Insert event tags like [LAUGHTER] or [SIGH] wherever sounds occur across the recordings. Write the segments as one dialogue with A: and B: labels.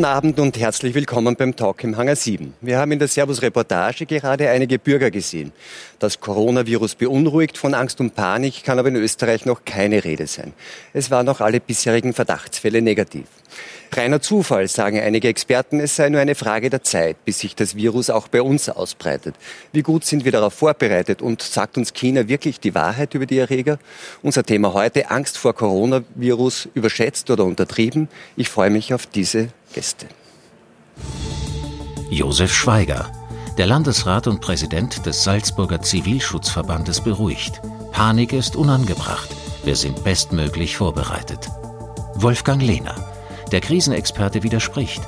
A: Guten Abend und herzlich willkommen beim Talk im Hangar 7. Wir haben in der Servus-Reportage gerade einige Bürger gesehen. Das Coronavirus beunruhigt, von Angst und Panik kann aber in Österreich noch keine Rede sein. Es waren noch alle bisherigen Verdachtsfälle negativ. Reiner Zufall, sagen einige Experten, es sei nur eine Frage der Zeit, bis sich das Virus auch bei uns ausbreitet. Wie gut sind wir darauf vorbereitet und sagt uns China wirklich die Wahrheit über die Erreger? Unser Thema heute, Angst vor Coronavirus, überschätzt oder untertrieben. Ich freue mich auf diese Gäste.
B: Josef Schweiger, der Landesrat und Präsident des Salzburger Zivilschutzverbandes beruhigt. Panik ist unangebracht. Wir sind bestmöglich vorbereitet. Wolfgang Lehner, der Krisenexperte widerspricht.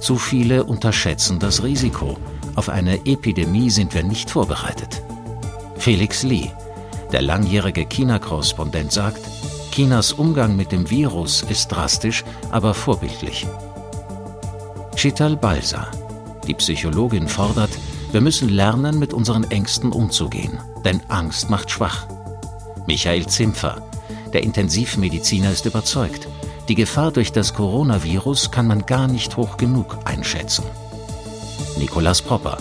B: Zu viele unterschätzen das Risiko. Auf eine Epidemie sind wir nicht vorbereitet. Felix Lee, der langjährige China-Korrespondent, sagt, Chinas Umgang mit dem Virus ist drastisch, aber vorbildlich. Chital Balsa, die Psychologin fordert, wir müssen lernen, mit unseren Ängsten umzugehen, denn Angst macht schwach. Michael Zimpfer, der Intensivmediziner, ist überzeugt, die Gefahr durch das Coronavirus kann man gar nicht hoch genug einschätzen. Nikolaus Popper,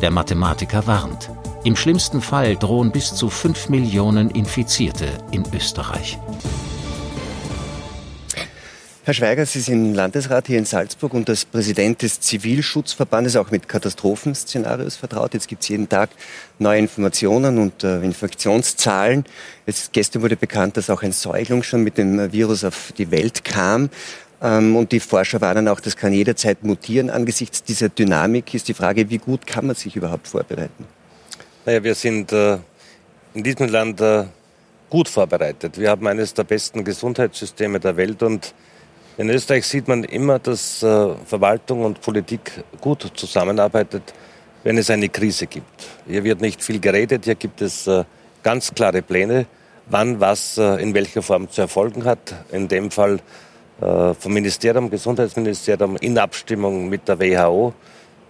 B: der Mathematiker, warnt. Im schlimmsten Fall drohen bis zu 5 Millionen Infizierte in Österreich.
A: Herr Schweiger, Sie sind Landesrat hier in Salzburg und als Präsident des Zivilschutzverbandes auch mit Katastrophenszenarios vertraut. Jetzt gibt es jeden Tag neue Informationen und äh, Infektionszahlen. Jetzt gestern wurde bekannt, dass auch ein Säugling schon mit dem Virus auf die Welt kam. Ähm, und die Forscher warnen auch, das kann jederzeit mutieren. Angesichts dieser Dynamik ist die Frage, wie gut kann man sich überhaupt vorbereiten?
C: Naja, wir sind äh, in diesem Land äh, gut vorbereitet. Wir haben eines der besten Gesundheitssysteme der Welt und in Österreich sieht man immer, dass äh, Verwaltung und Politik gut zusammenarbeitet, wenn es eine Krise gibt. Hier wird nicht viel geredet, hier gibt es äh, ganz klare Pläne, wann was äh, in welcher Form zu erfolgen hat. In dem Fall vom Ministerium, Gesundheitsministerium in Abstimmung mit der WHO,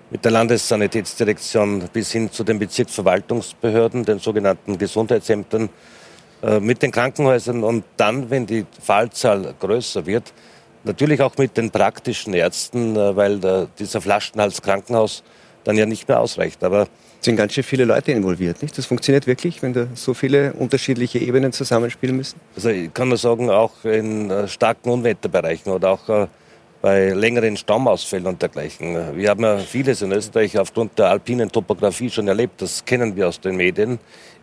C: mit der Landessanitätsdirektion bis hin zu den Bezirksverwaltungsbehörden, den sogenannten Gesundheitsämtern, mit den Krankenhäusern und dann, wenn die Fallzahl größer wird, Natürlich auch mit den praktischen Ärzten, äh, weil der, dieser Flaschenhals Krankenhaus dann ja nicht mehr ausreicht.
A: Aber es sind ganz schön viele Leute involviert, nicht? Das funktioniert wirklich, wenn da so viele unterschiedliche Ebenen zusammenspielen müssen?
C: Also ich kann nur sagen, auch in äh, starken Unwetterbereichen oder auch äh, bei längeren Stammausfällen und dergleichen. Wir haben ja vieles in Österreich aufgrund der alpinen Topografie schon erlebt, das kennen wir aus den Medien.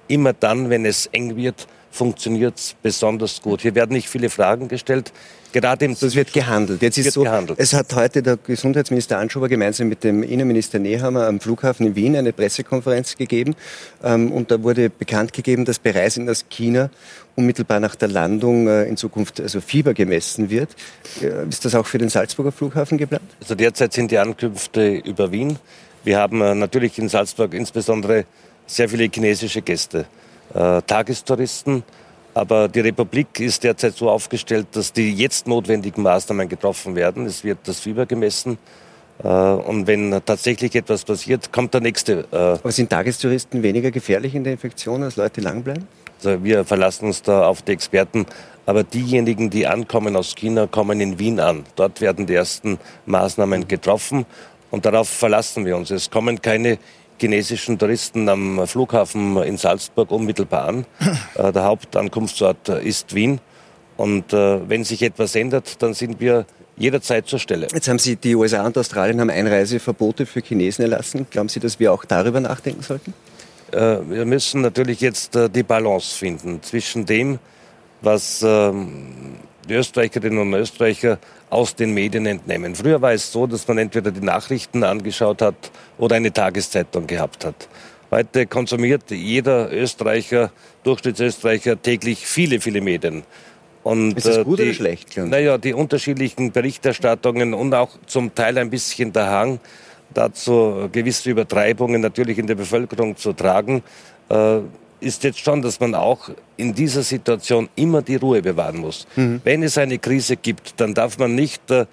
C: Immer dann, wenn es eng wird, funktioniert es besonders gut. Hier werden nicht viele Fragen gestellt.
A: Gerade im das wird gehandelt. Jetzt ist so, gehandelt. es hat heute der Gesundheitsminister Anschober gemeinsam mit dem Innenminister Nehammer am Flughafen in Wien eine Pressekonferenz gegeben. Ähm, und da wurde bekannt gegeben, dass bei Reisen aus China unmittelbar nach der Landung äh, in Zukunft also Fieber gemessen wird. Äh, ist das auch für den Salzburger Flughafen geplant?
C: Also derzeit sind die Ankünfte über Wien. Wir haben äh, natürlich in Salzburg insbesondere sehr viele chinesische Gäste, äh, Tagestouristen, aber die Republik ist derzeit so aufgestellt, dass die jetzt notwendigen Maßnahmen getroffen werden. Es wird das Fieber gemessen. Äh, und wenn tatsächlich etwas passiert, kommt der nächste.
A: Äh, Aber sind Tagestouristen weniger gefährlich in der Infektion, als Leute lang bleiben?
C: Also wir verlassen uns da auf die Experten. Aber diejenigen, die ankommen aus China, kommen in Wien an. Dort werden die ersten Maßnahmen getroffen. Und darauf verlassen wir uns. Es kommen keine chinesischen Touristen am Flughafen in Salzburg unmittelbar an. [LAUGHS] Äh, der Hauptankunftsort ist Wien. Und äh, wenn sich etwas ändert, dann sind wir jederzeit zur Stelle.
A: Jetzt haben Sie, die USA und Australien haben Einreiseverbote für Chinesen erlassen. Glauben Sie, dass wir auch darüber nachdenken sollten?
C: Äh, wir müssen natürlich jetzt die Balance finden zwischen dem, was ähm, die Österreicherinnen und Österreicher aus den Medien entnehmen. Früher war es so, dass man entweder die Nachrichten angeschaut hat oder eine Tageszeitung gehabt hat. Heute konsumiert jeder Österreicher, Durchschnittsösterreicher täglich viele, viele Medien.
A: Und, ist das gut die, oder schlecht?
C: Naja, die unterschiedlichen Berichterstattungen und auch zum Teil ein bisschen der Hang dazu, gewisse Übertreibungen natürlich in der Bevölkerung zu tragen, äh, ist jetzt schon, dass man auch in dieser Situation immer die Ruhe bewahren muss. Mhm. Wenn es eine Krise gibt, dann darf man nicht äh,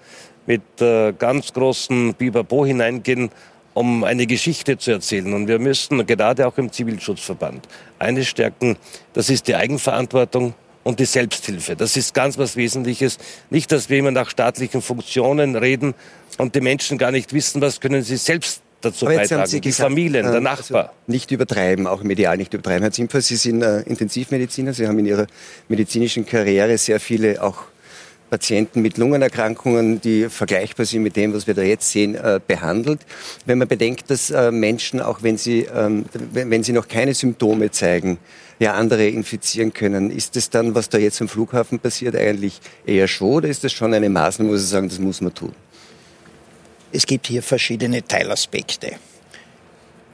C: mit äh, ganz großen Biberbo hineingehen, um eine Geschichte zu erzählen. Und wir müssen gerade auch im Zivilschutzverband eines stärken, das ist die Eigenverantwortung und die Selbsthilfe. Das ist ganz was Wesentliches. Nicht, dass wir immer nach staatlichen Funktionen reden und die Menschen gar nicht wissen, was können sie selbst dazu beitragen. die gesagt, Familien, der äh, Nachbar. Also
A: nicht übertreiben, auch medial nicht übertreiben. Herr Zimpfer, Sie sind äh, Intensivmediziner. Sie haben in Ihrer medizinischen Karriere sehr viele auch Patienten mit Lungenerkrankungen, die vergleichbar sind mit dem, was wir da jetzt sehen, äh, behandelt. Wenn man bedenkt, dass äh, Menschen, auch wenn sie, ähm, wenn sie noch keine Symptome zeigen, ja andere infizieren können, ist das dann, was da jetzt am Flughafen passiert, eigentlich eher schon oder ist das schon eine Maßnahme, wo Sie sagen, das muss man tun?
D: Es gibt hier verschiedene Teilaspekte.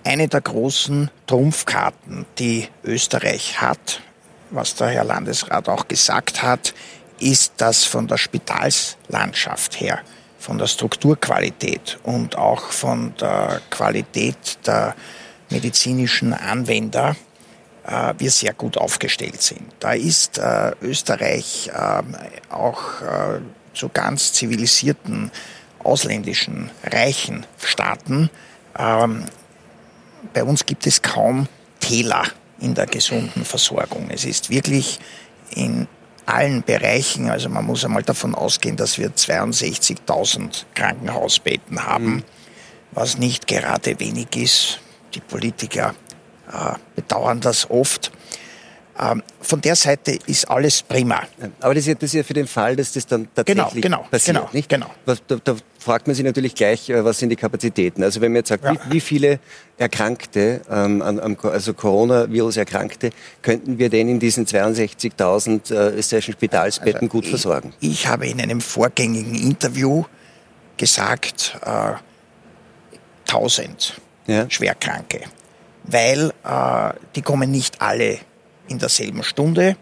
D: Eine der großen Trumpfkarten, die Österreich hat, was der Herr Landesrat auch gesagt hat, ist, dass von der Spitalslandschaft her, von der Strukturqualität und auch von der Qualität der medizinischen Anwender äh, wir sehr gut aufgestellt sind. Da ist äh, Österreich äh, auch zu ganz zivilisierten ausländischen reichen Staaten. Ähm, bei uns gibt es kaum Täler in der gesunden Versorgung. Es ist wirklich in allen Bereichen, also man muss einmal davon ausgehen, dass wir 62.000 Krankenhausbetten haben, mhm. was nicht gerade wenig ist. Die Politiker äh, bedauern das oft. Ähm, von der Seite ist alles prima.
A: Aber das ist, ja, das ist ja für den Fall, dass das dann tatsächlich genau, genau, passiert, genau, nicht? Genau. Was, da, da, fragt man sich natürlich gleich, äh, was sind die Kapazitäten? Also wenn man jetzt sagt, ja. wie, wie, viele Erkrankte, ähm, an, also Coronavirus-Erkrankte, könnten wir denn in diesen 62.000 äh, österreichischen Spitalsbetten also gut
D: ich,
A: versorgen?
D: Ich habe in einem vorgängigen Interview gesagt, äh, 1000 ja. Schwerkranke, weil äh, die kommen nicht alle in derselben Stunde.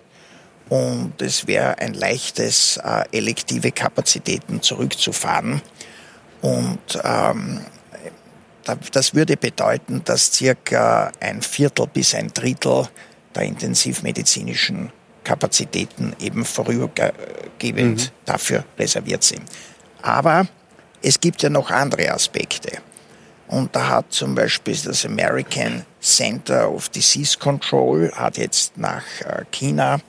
D: Und es wäre ein leichtes, äh, elektive Kapazitäten zurückzufahren. Und ähm, das würde bedeuten, dass circa ein Viertel bis ein Drittel der intensivmedizinischen Kapazitäten eben vorübergehend mhm. dafür reserviert sind. Aber es gibt ja noch andere Aspekte. Und da hat zum Beispiel das American Center of Disease Control hat jetzt nach äh, China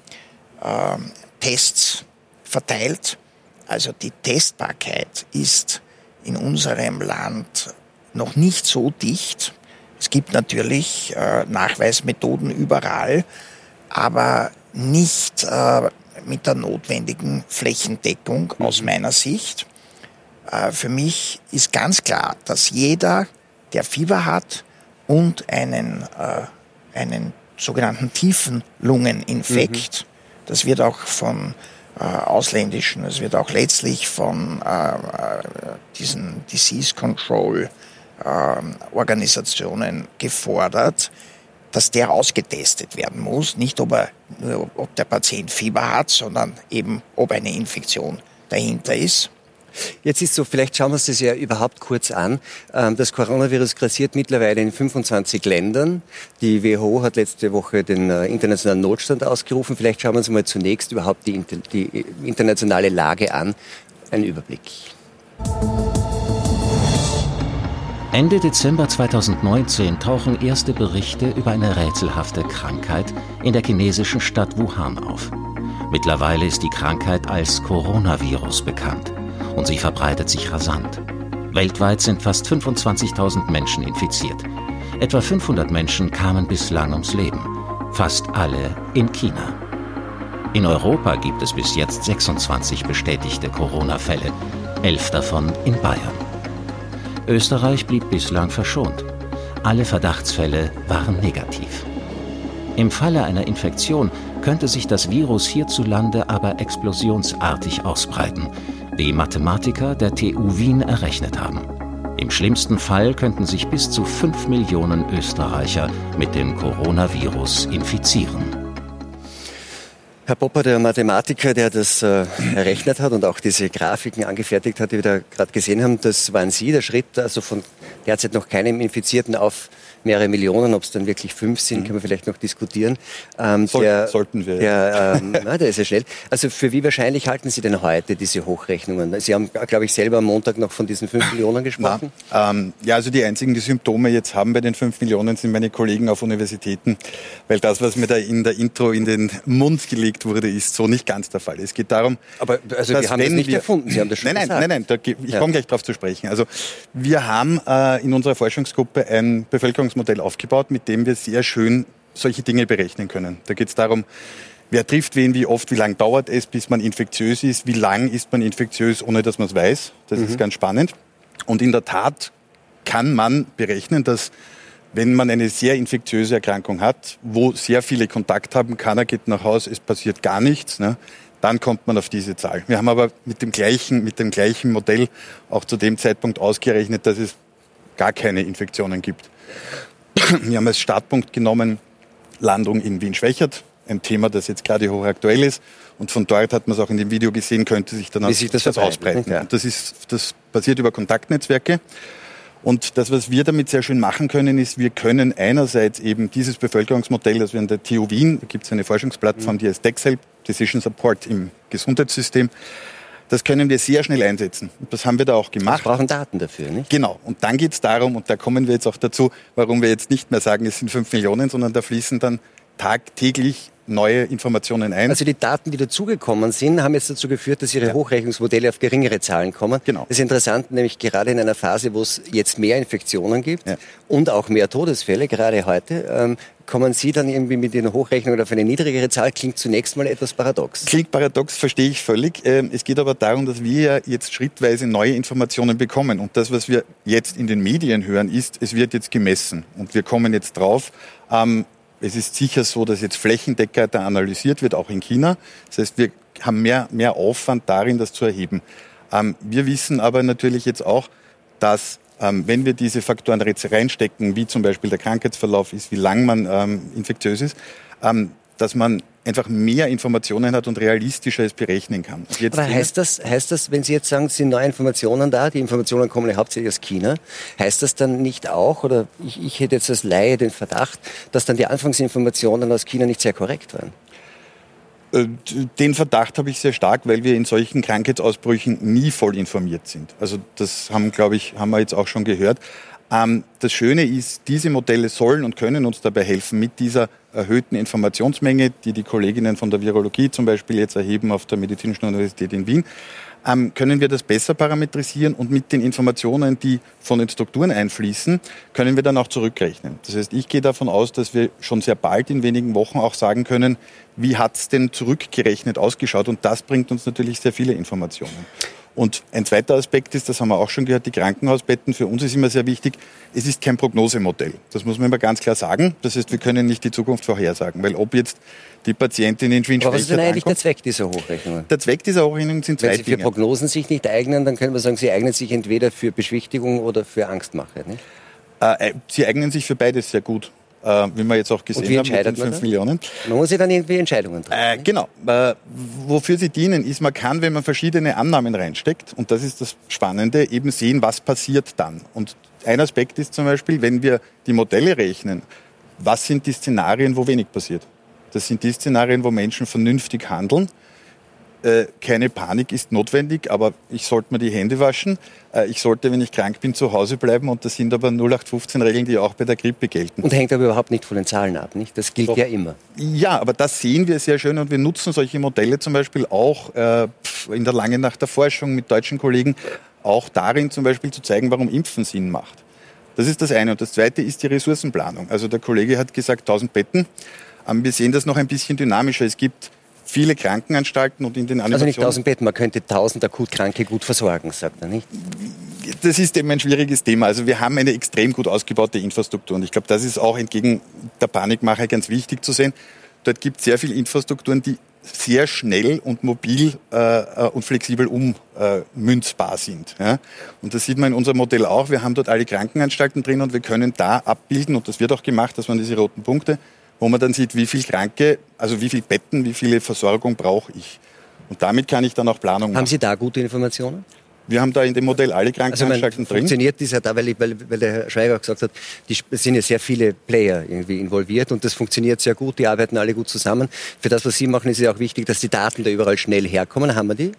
D: äh, Tests verteilt. Also die Testbarkeit ist in unserem Land noch nicht so dicht. Es gibt natürlich äh, Nachweismethoden überall, aber nicht äh, mit der notwendigen Flächendeckung mhm. aus meiner Sicht. Für mich ist ganz klar, dass jeder, der Fieber hat und einen, äh, einen sogenannten tiefen Lungeninfekt, mhm. das wird auch von äh, ausländischen, es wird auch letztlich von äh, diesen Disease Control Organisationen gefordert, dass der ausgetestet werden muss. Nicht, ob, er, ob der Patient Fieber hat, sondern eben, ob eine Infektion dahinter ist.
A: Jetzt ist so, vielleicht schauen wir uns das ja überhaupt kurz an. Ähm, das Coronavirus grassiert mittlerweile in 25 Ländern. Die WHO hat letzte Woche den äh, internationalen Notstand ausgerufen. Vielleicht schauen wir uns mal zunächst überhaupt die, die internationale Lage an. Ein Überblick.
B: Ende Dezember 2019 tauchen erste Berichte über eine rätselhafte Krankheit in der chinesischen Stadt Wuhan auf. Mittlerweile ist die Krankheit als Coronavirus bekannt und sie verbreitet sich rasant. Weltweit sind fast 25.000 Menschen infiziert. Etwa 500 Menschen kamen bislang ums Leben, fast alle in China. In Europa gibt es bis jetzt 26 bestätigte Corona-Fälle, elf davon in Bayern. Österreich blieb bislang verschont. Alle Verdachtsfälle waren negativ. Im Falle einer Infektion könnte sich das Virus hierzulande aber explosionsartig ausbreiten, wie Mathematiker der TU Wien errechnet haben. Im schlimmsten Fall könnten sich bis zu 5 Millionen Österreicher mit dem Coronavirus infizieren.
A: Herr Popper, der Mathematiker, der das äh, errechnet hat und auch diese Grafiken angefertigt hat, die wir da gerade gesehen haben, das waren Sie, der Schritt also von derzeit noch keinem Infizierten auf mehrere Millionen. Ob es dann wirklich fünf sind, mhm. können wir vielleicht noch diskutieren.
E: Ähm, Soll, der, sollten wir.
A: Der, ähm, [LAUGHS] na, der ist ja schnell. Also für wie wahrscheinlich halten Sie denn heute diese Hochrechnungen? Sie haben, glaube ich, selber am Montag noch von diesen fünf Millionen gesprochen.
E: Ähm, ja, also die einzigen, die Symptome jetzt haben bei den fünf Millionen, sind meine Kollegen auf Universitäten, weil das, was mir da in der Intro in den Mund gelegt wurde, ist so nicht ganz der Fall. Es geht darum,
A: aber also die haben das nicht wir, erfunden, Sie haben das [LAUGHS]
E: schon nein. Nein, nein, nein, da, ich ja. komme gleich darauf zu sprechen. Also wir haben äh, in unserer Forschungsgruppe ein Bevölkerungsmodell aufgebaut, mit dem wir sehr schön solche Dinge berechnen können. Da geht es darum, wer trifft wen, wie oft, wie lange dauert es, bis man infektiös ist, wie lang ist man infektiös, ohne dass man es weiß. Das mhm. ist ganz spannend. Und in der Tat kann man berechnen, dass wenn man eine sehr infektiöse Erkrankung hat, wo sehr viele Kontakt haben, keiner geht nach Hause, es passiert gar nichts, ne, dann kommt man auf diese Zahl. Wir haben aber mit dem gleichen, mit dem gleichen Modell auch zu dem Zeitpunkt ausgerechnet, dass es gar keine Infektionen gibt. [CLEARS THROAT] Wir haben als Startpunkt genommen Landung in Wien-Schwächert, ein Thema, das jetzt gerade hochaktuell ist. Und von dort hat man es auch in dem Video gesehen, könnte sich dann
A: auch sich das, das ausbreiten.
E: Ja. Und das, ist, das basiert über Kontaktnetzwerke. Und das, was wir damit sehr schön machen können, ist, wir können einerseits eben dieses Bevölkerungsmodell, das wir an der TU Wien, da gibt es eine Forschungsplattform, die heißt DEXEL, Decision Support im Gesundheitssystem, das können wir sehr schnell einsetzen. Und das haben wir da auch gemacht.
A: Wir brauchen Daten dafür, nicht?
E: Genau. Und dann geht es darum, und da kommen wir jetzt auch dazu, warum wir jetzt nicht mehr sagen, es sind fünf Millionen, sondern da fließen dann tagtäglich neue Informationen ein.
A: Also die Daten, die dazugekommen sind, haben jetzt dazu geführt, dass Ihre ja. Hochrechnungsmodelle auf geringere Zahlen kommen. Genau. Das ist interessant, nämlich gerade in einer Phase, wo es jetzt mehr Infektionen gibt ja. und auch mehr Todesfälle, gerade heute, ähm, kommen Sie dann irgendwie mit den Hochrechnungen auf eine niedrigere Zahl? Klingt zunächst mal etwas paradox.
E: Klingt paradox, verstehe ich völlig. Ähm, es geht aber darum, dass wir jetzt schrittweise neue Informationen bekommen. Und das, was wir jetzt in den Medien hören, ist, es wird jetzt gemessen. Und wir kommen jetzt drauf, ähm, es ist sicher so, dass jetzt flächendeckend analysiert wird, auch in China. Das heißt, wir haben mehr, mehr Aufwand darin, das zu erheben. Ähm, wir wissen aber natürlich jetzt auch, dass wenn wir diese Faktoren reinstecken, wie zum Beispiel der Krankheitsverlauf ist, wie lang man ähm, infektiös ist, ähm, dass man einfach mehr Informationen hat und realistischer es berechnen kann.
A: Jetzt Aber heißt das, heißt das, wenn Sie jetzt sagen, es sind neue Informationen da, die Informationen kommen ja hauptsächlich aus China, heißt das dann nicht auch, oder ich, ich hätte jetzt als Laie den Verdacht, dass dann die Anfangsinformationen aus China nicht sehr korrekt waren?
E: Äh, den Verdacht habe ich sehr stark, weil wir in solchen Krankheitsausbrüchen nie voll informiert sind. Also das haben, glaube ich, haben wir jetzt auch schon gehört. Ähm, das Schöne ist, diese Modelle sollen und können uns dabei helfen, mit dieser erhöhten Informationsmenge, die die Kolleginnen von der Virologie zum Beispiel jetzt erheben auf der Medizinischen Universität in Wien, ähm, können wir das besser parametrisieren und mit den Informationen, die von den Strukturen einfließen, können wir dann auch zurückrechnen. Das heißt, ich gehe davon aus, dass wir schon sehr bald in wenigen Wochen auch sagen können, wie hat es denn zurückgerechnet ausgeschaut und das bringt uns natürlich sehr viele Informationen. Und ein zweiter Aspekt ist, das haben wir auch schon gehört, die Krankenhausbetten. Für uns ist immer sehr wichtig, es ist kein Prognosemodell. Das muss man immer ganz klar sagen. Das heißt, wir können nicht die Zukunft vorhersagen, weil ob jetzt die Patientin in Schwinschwächert
A: Aber was ist denn eigentlich der Zweck dieser Hochrechnungen?
E: Der Zweck dieser Hochrechnungen sind zwei Wenn
A: Sie für Prognosen sich nicht eignen, dann können wir sagen, sie eignen sich entweder für Beschwichtigung oder für Angstmache. Nicht?
E: Äh, äh sie eignen sich für beides sehr gut äh, wie wir jetzt auch gesehen haben, mit den 5 Millionen.
A: Man muss ja dann irgendwie Entscheidungen treffen.
E: Äh, genau. Äh, wofür sie dienen, ist, man kann, wenn man verschiedene Annahmen reinsteckt, und das ist das Spannende, eben sehen, was passiert dann. Und ein Aspekt ist zum Beispiel, wenn wir die Modelle rechnen, was sind die Szenarien, wo wenig passiert? Das sind die Szenarien, wo Menschen vernünftig handeln äh, keine Panik ist notwendig, aber ich sollte mir die Hände waschen. Äh, ich sollte, wenn ich krank bin, zu Hause bleiben. Und das sind aber 0815-Regeln, die auch bei der Grippe gelten.
A: Und hängt aber überhaupt nicht von den Zahlen ab, nicht? Das gilt Doch. ja immer.
E: Ja, aber das sehen wir sehr schön und wir nutzen solche Modelle zum Beispiel auch äh, in der Lange Nacht der Forschung mit deutschen Kollegen, auch darin zum Beispiel zu zeigen, warum Impfen Sinn macht. Das ist das eine. Und das zweite ist die Ressourcenplanung. Also der Kollege hat gesagt 1000 Betten. Ähm, wir sehen das noch ein bisschen dynamischer. Es gibt viele Krankenanstalten und in den
A: Animationen... Also nicht 1000 Betten, man könnte 1000 Akutkranke gut versorgen, sagt er nicht?
E: Das ist eben ein schwieriges Thema. Also wir haben eine extrem gut ausgebaute Infrastruktur und ich glaube, das ist auch entgegen der Panikmache ganz wichtig zu sehen. Dort gibt es sehr viele Infrastrukturen, die sehr schnell und mobil äh, und flexibel ummünzbar äh, sind. Ja? Und das sieht man in unserem Modell auch. Wir haben dort alle Krankenanstalten drin und wir können da abbilden, und das wird auch gemacht, das waren diese roten Punkte, wo man dann sieht, wie viel Kranke, also wie viele Betten, wie viele Versorgung brauche ich. Und damit kann ich dann auch Planung
A: machen. Haben Sie da gute Informationen?
E: Wir haben da in dem Modell alle Krankenanstalten also
A: drin. Funktioniert das ja da, weil, weil, weil der Herr Schweiger auch gesagt hat, die, es sind ja sehr viele Player irgendwie involviert und das funktioniert sehr gut, die arbeiten alle gut zusammen. Für das, was Sie machen, ist es ja auch wichtig, dass die Daten da überall schnell herkommen. Haben wir die?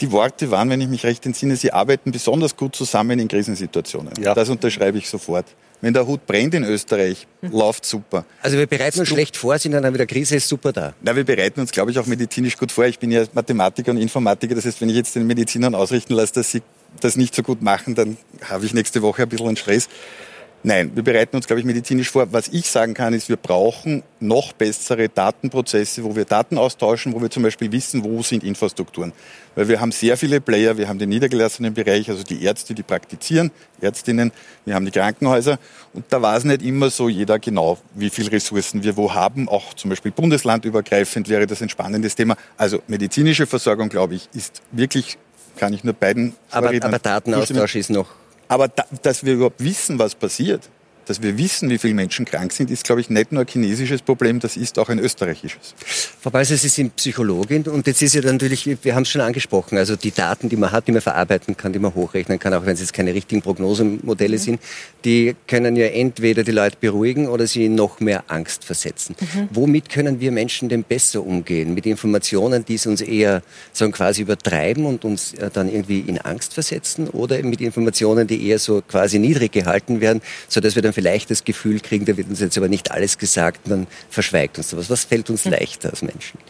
E: Die Worte waren, wenn ich mich recht entsinne, Sie arbeiten besonders gut zusammen in Krisensituationen. Ja. Das unterschreibe ich sofort. Wenn der Hut brennt in Österreich, mhm. läuft super.
A: Also wir bereiten uns schlecht vor, sind dann wieder Krise, ist super da.
E: Na, wir bereiten uns, glaube ich, auch medizinisch gut vor. Ich bin ja Mathematiker und Informatiker. Das heißt, wenn ich jetzt den Medizinern ausrichten lasse, dass sie das nicht so gut machen, dann habe ich nächste Woche ein bisschen einen Stress. Nein, wir bereiten uns, glaube ich, medizinisch vor. Was ich sagen kann, ist, wir brauchen noch bessere Datenprozesse, wo wir Daten austauschen, wo wir zum Beispiel wissen, wo sind Infrastrukturen. Weil wir haben sehr viele Player, wir haben den niedergelassenen Bereich, also die Ärzte, die praktizieren, Ärztinnen, wir haben die Krankenhäuser. Und da war es nicht immer so jeder genau, wie viel Ressourcen wir wo haben. Auch zum Beispiel bundeslandübergreifend wäre das ein spannendes Thema. Also medizinische Versorgung, glaube ich, ist wirklich, kann ich nur beiden
A: Aber, aber Datenaustausch ist noch
E: aber da, dass wir überhaupt wissen, was passiert, dass wir wissen, wie viele Menschen krank sind, ist, glaube ich, nicht nur ein chinesisches Problem, das ist auch ein österreichisches.
A: Frau Balser, Sie sind Psychologin und jetzt ist ja natürlich, wir haben es schon angesprochen, also die Daten, die man hat, die man verarbeiten kann, die man hochrechnen kann, auch wenn es jetzt keine richtigen Prognosemodelle mhm. sind, die können ja entweder die Leute beruhigen oder sie in noch mehr Angst versetzen. Mhm. Womit können wir Menschen denn besser umgehen? Mit Informationen, die es uns eher sagen, quasi übertreiben und uns äh, dann irgendwie in Angst versetzen oder mit Informationen, die eher so quasi niedrig gehalten werden, sodass wir dann vielleicht das Gefühl kriegen, da wird uns jetzt aber nicht alles gesagt, man verschweigt uns sowas. Was fällt uns hm. leichter als Menschen?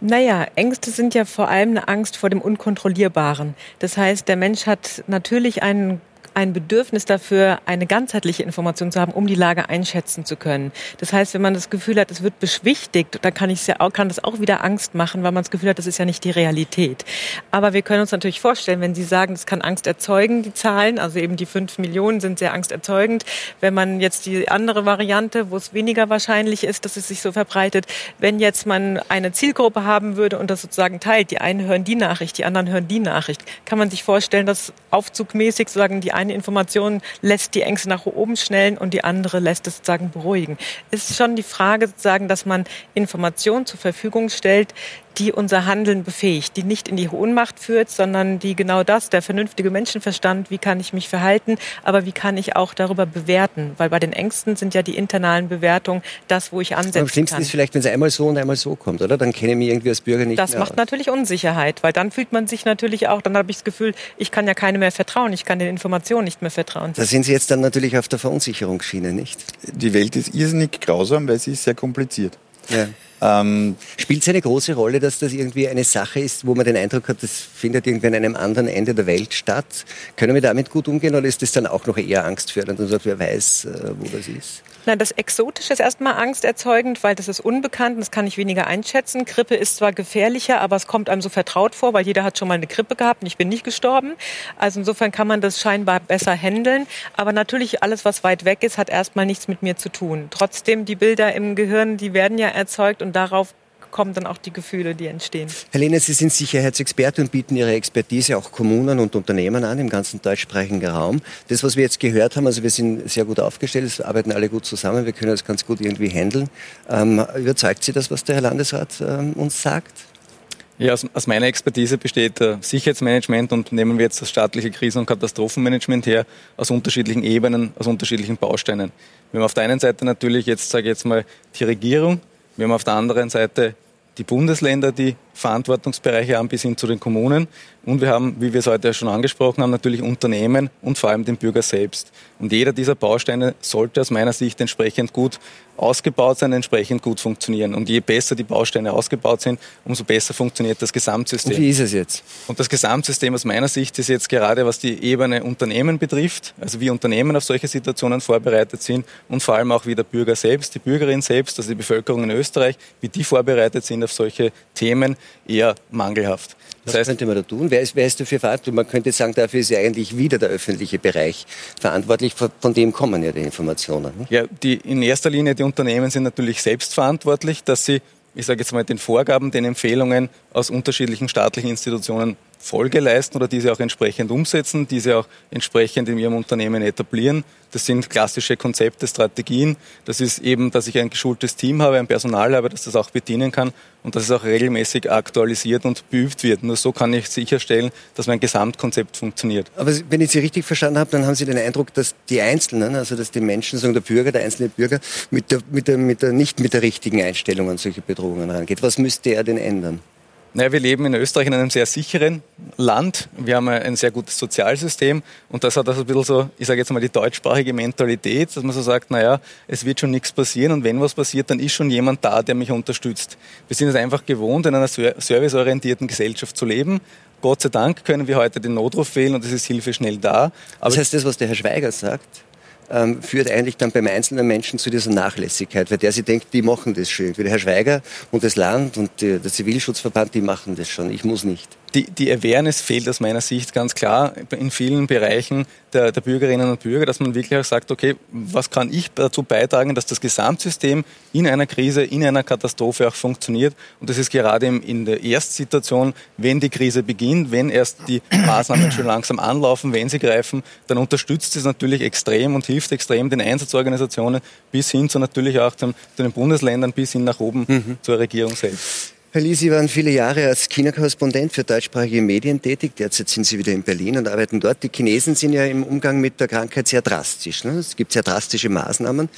F: Naja, Ängste sind ja vor allem eine Angst vor dem Unkontrollierbaren. Das heißt, der Mensch hat natürlich einen ein Bedürfnis dafür, eine ganzheitliche Information zu haben, um die Lage einschätzen zu können. Das heißt, wenn man das Gefühl hat, es wird beschwichtigt, dann kann, ich ja auch, kann das auch wieder Angst machen, weil man das Gefühl hat, das ist ja nicht die Realität. Aber wir können uns natürlich vorstellen, wenn Sie sagen, das kann Angst erzeugen, die Zahlen, also eben die fünf Millionen sind sehr angsterzeugend. Wenn man jetzt die andere Variante, wo es weniger wahrscheinlich ist, dass es sich so verbreitet, wenn jetzt man eine Zielgruppe haben würde und das sozusagen teilt, die einen hören die Nachricht, die anderen hören die Nachricht, kann man sich vorstellen, dass aufzugmäßig sozusagen die eine Information lässt die Ängste nach oben schnellen und die andere lässt es sozusagen beruhigen. Es ist schon die Frage sozusagen, dass man Informationen zur Verfügung stellt, die unser Handeln befähigt, die nicht in die Ohnmacht führt, sondern die genau das, der vernünftige Menschenverstand, wie kann ich mich verhalten, aber wie kann ich auch darüber bewerten, weil bei den Ängsten sind ja die internalen Bewertungen das, wo ich ansetzen Am schlimmsten kann.
A: ist vielleicht, wenn es einmal so und einmal so kommt, oder? Dann kenne ich mich irgendwie als Bürger nicht
F: Das
A: mehr
F: macht aus. natürlich Unsicherheit, weil dann fühlt man sich natürlich auch, dann habe ich das Gefühl, ich kann ja keine mehr vertrauen, ich kann den Informationen nicht mehr vertrauen.
A: Da sind Sie jetzt dann natürlich auf der Verunsicherungsschiene, nicht?
E: Die Welt ist irrsinnig grausam, weil sie ist sehr kompliziert.
A: Ja. Ähm, Spielt es eine große Rolle, dass das irgendwie eine Sache ist, wo man den Eindruck hat, das findet irgendwie an einem anderen Ende der Welt statt? Können wir damit gut umgehen oder ist das dann auch noch eher angstfördernd und sagt, wer weiß, äh, wo das ist?
F: Na, das Exotische ist erstmal angsterzeugend, weil das ist unbekannt und das kann ich weniger einschätzen. Grippe ist zwar gefährlicher, aber es kommt einem so vertraut vor, weil jeder hat schon mal eine Grippe gehabt und ich bin nicht gestorben. Also insofern kann man das scheinbar besser handeln. Aber natürlich alles, was weit weg ist, hat erstmal nichts mit mir zu tun. Trotzdem, die Bilder im Gehirn, die werden ja erzeugt und darauf kommen dann auch die Gefühle, die entstehen.
A: Helene, Sie sind Sicherheitsexperte und bieten Ihre Expertise auch Kommunen und Unternehmen an im ganzen deutschsprachigen Raum. Das, was wir jetzt gehört haben, also wir sind sehr gut aufgestellt, es arbeiten alle gut zusammen, wir können das ganz gut irgendwie handeln. Ähm, überzeugt Sie das, was der Herr Landesrat ähm, uns sagt?
G: Ja, aus, meiner Expertise besteht äh, Sicherheitsmanagement und nehmen wir jetzt das staatliche Krisen- und Katastrophenmanagement her, aus unterschiedlichen Ebenen, aus unterschiedlichen Bausteinen. Wir haben auf der einen Seite natürlich jetzt, sage ich jetzt mal, die Regierung, wir haben auf der anderen Seite die Bundesländer, die Verantwortungsbereiche haben, bis hin zu den Kommunen. Und wir haben, wie wir es heute schon angesprochen haben, natürlich Unternehmen und vor allem den Bürger selbst. Und jeder dieser Bausteine sollte aus meiner Sicht entsprechend gut ausgebaut sein, entsprechend gut funktionieren. Und je besser die Bausteine ausgebaut sind, umso besser funktioniert das Gesamtsystem.
A: Und wie ist es jetzt?
G: Und das Gesamtsystem aus meiner Sicht ist jetzt gerade, was die Ebene Unternehmen betrifft, also wie Unternehmen auf solche Situationen vorbereitet sind und vor allem auch wie der Bürger selbst, die Bürgerin selbst, also die Bevölkerung in Österreich, wie die vorbereitet sind auf solche Themen, eher mangelhaft.
A: Das Was heißt, könnte man da tun? Wer ist, wer ist dafür verantwortlich? Man könnte sagen, dafür ist ja eigentlich wieder der öffentliche Bereich verantwortlich. Von dem kommen ja die Informationen.
G: Nicht? Ja, die, in erster Linie die Unternehmen sind natürlich selbst verantwortlich, dass sie, ich sage jetzt mal, den Vorgaben, den Empfehlungen aus unterschiedlichen staatlichen Institutionen Folge leisten oder diese auch entsprechend umsetzen, diese auch entsprechend in ihrem Unternehmen etablieren. Das sind klassische Konzepte, Strategien. Das ist eben, dass ich ein geschultes Team habe, ein Personal habe, das das auch bedienen kann und dass es auch regelmäßig aktualisiert und beübt wird. Nur so kann ich sicherstellen, dass mein Gesamtkonzept funktioniert.
A: Aber wenn ich Sie richtig verstanden habe, dann haben Sie den Eindruck, dass die Einzelnen, also dass die Menschen, sagen der Bürger, der einzelne Bürger, mit der, mit der, mit der, nicht mit der richtigen Einstellung an solche Bedrohungen rangeht. Was müsste er denn ändern?
G: Naja, wir leben in Österreich in einem sehr sicheren Land. Wir haben ein sehr gutes Sozialsystem und das hat also ein bisschen so, ich sage jetzt mal, die deutschsprachige Mentalität, dass man so sagt, naja, es wird schon nichts passieren und wenn was passiert, dann ist schon jemand da, der mich unterstützt. Wir sind es einfach gewohnt, in einer serviceorientierten Gesellschaft zu leben. Gott sei Dank können wir heute den Notruf wählen und es ist Hilfe schnell da.
A: Aber das heißt, das, was der Herr Schweiger sagt, ähm, führt eigentlich dann beim einzelnen Menschen zu dieser Nachlässigkeit, weil der sich denkt, die machen das schön. Wie der Herr Schweiger und das Land und die, der Zivilschutzverband, die machen das schon. Ich muss nicht
G: die, die Awareness fehlt aus meiner Sicht ganz klar in vielen Bereichen der, der, Bürgerinnen und Bürger, dass man wirklich auch sagt, okay, was kann ich dazu beitragen, dass das Gesamtsystem in einer Krise, in einer Katastrophe auch funktioniert. Und das ist gerade in der Erstsituation, wenn die Krise beginnt, wenn erst die Maßnahmen schon langsam anlaufen, wenn sie greifen, dann unterstützt es natürlich extrem und hilft extrem den Einsatzorganisationen bis hin zu natürlich auch zu den Bundesländern, bis hin nach oben mhm. zur Regierung selbst.
A: Herr Lee, Sie waren viele Jahre als China-Korrespondent für deutschsprachige Medien tätig. Derzeit sind Sie wieder in Berlin und arbeiten dort. Die Chinesen sind ja im Umgang mit der Krankheit sehr drastisch. Ne? Es gibt sehr drastische Maßnahmen.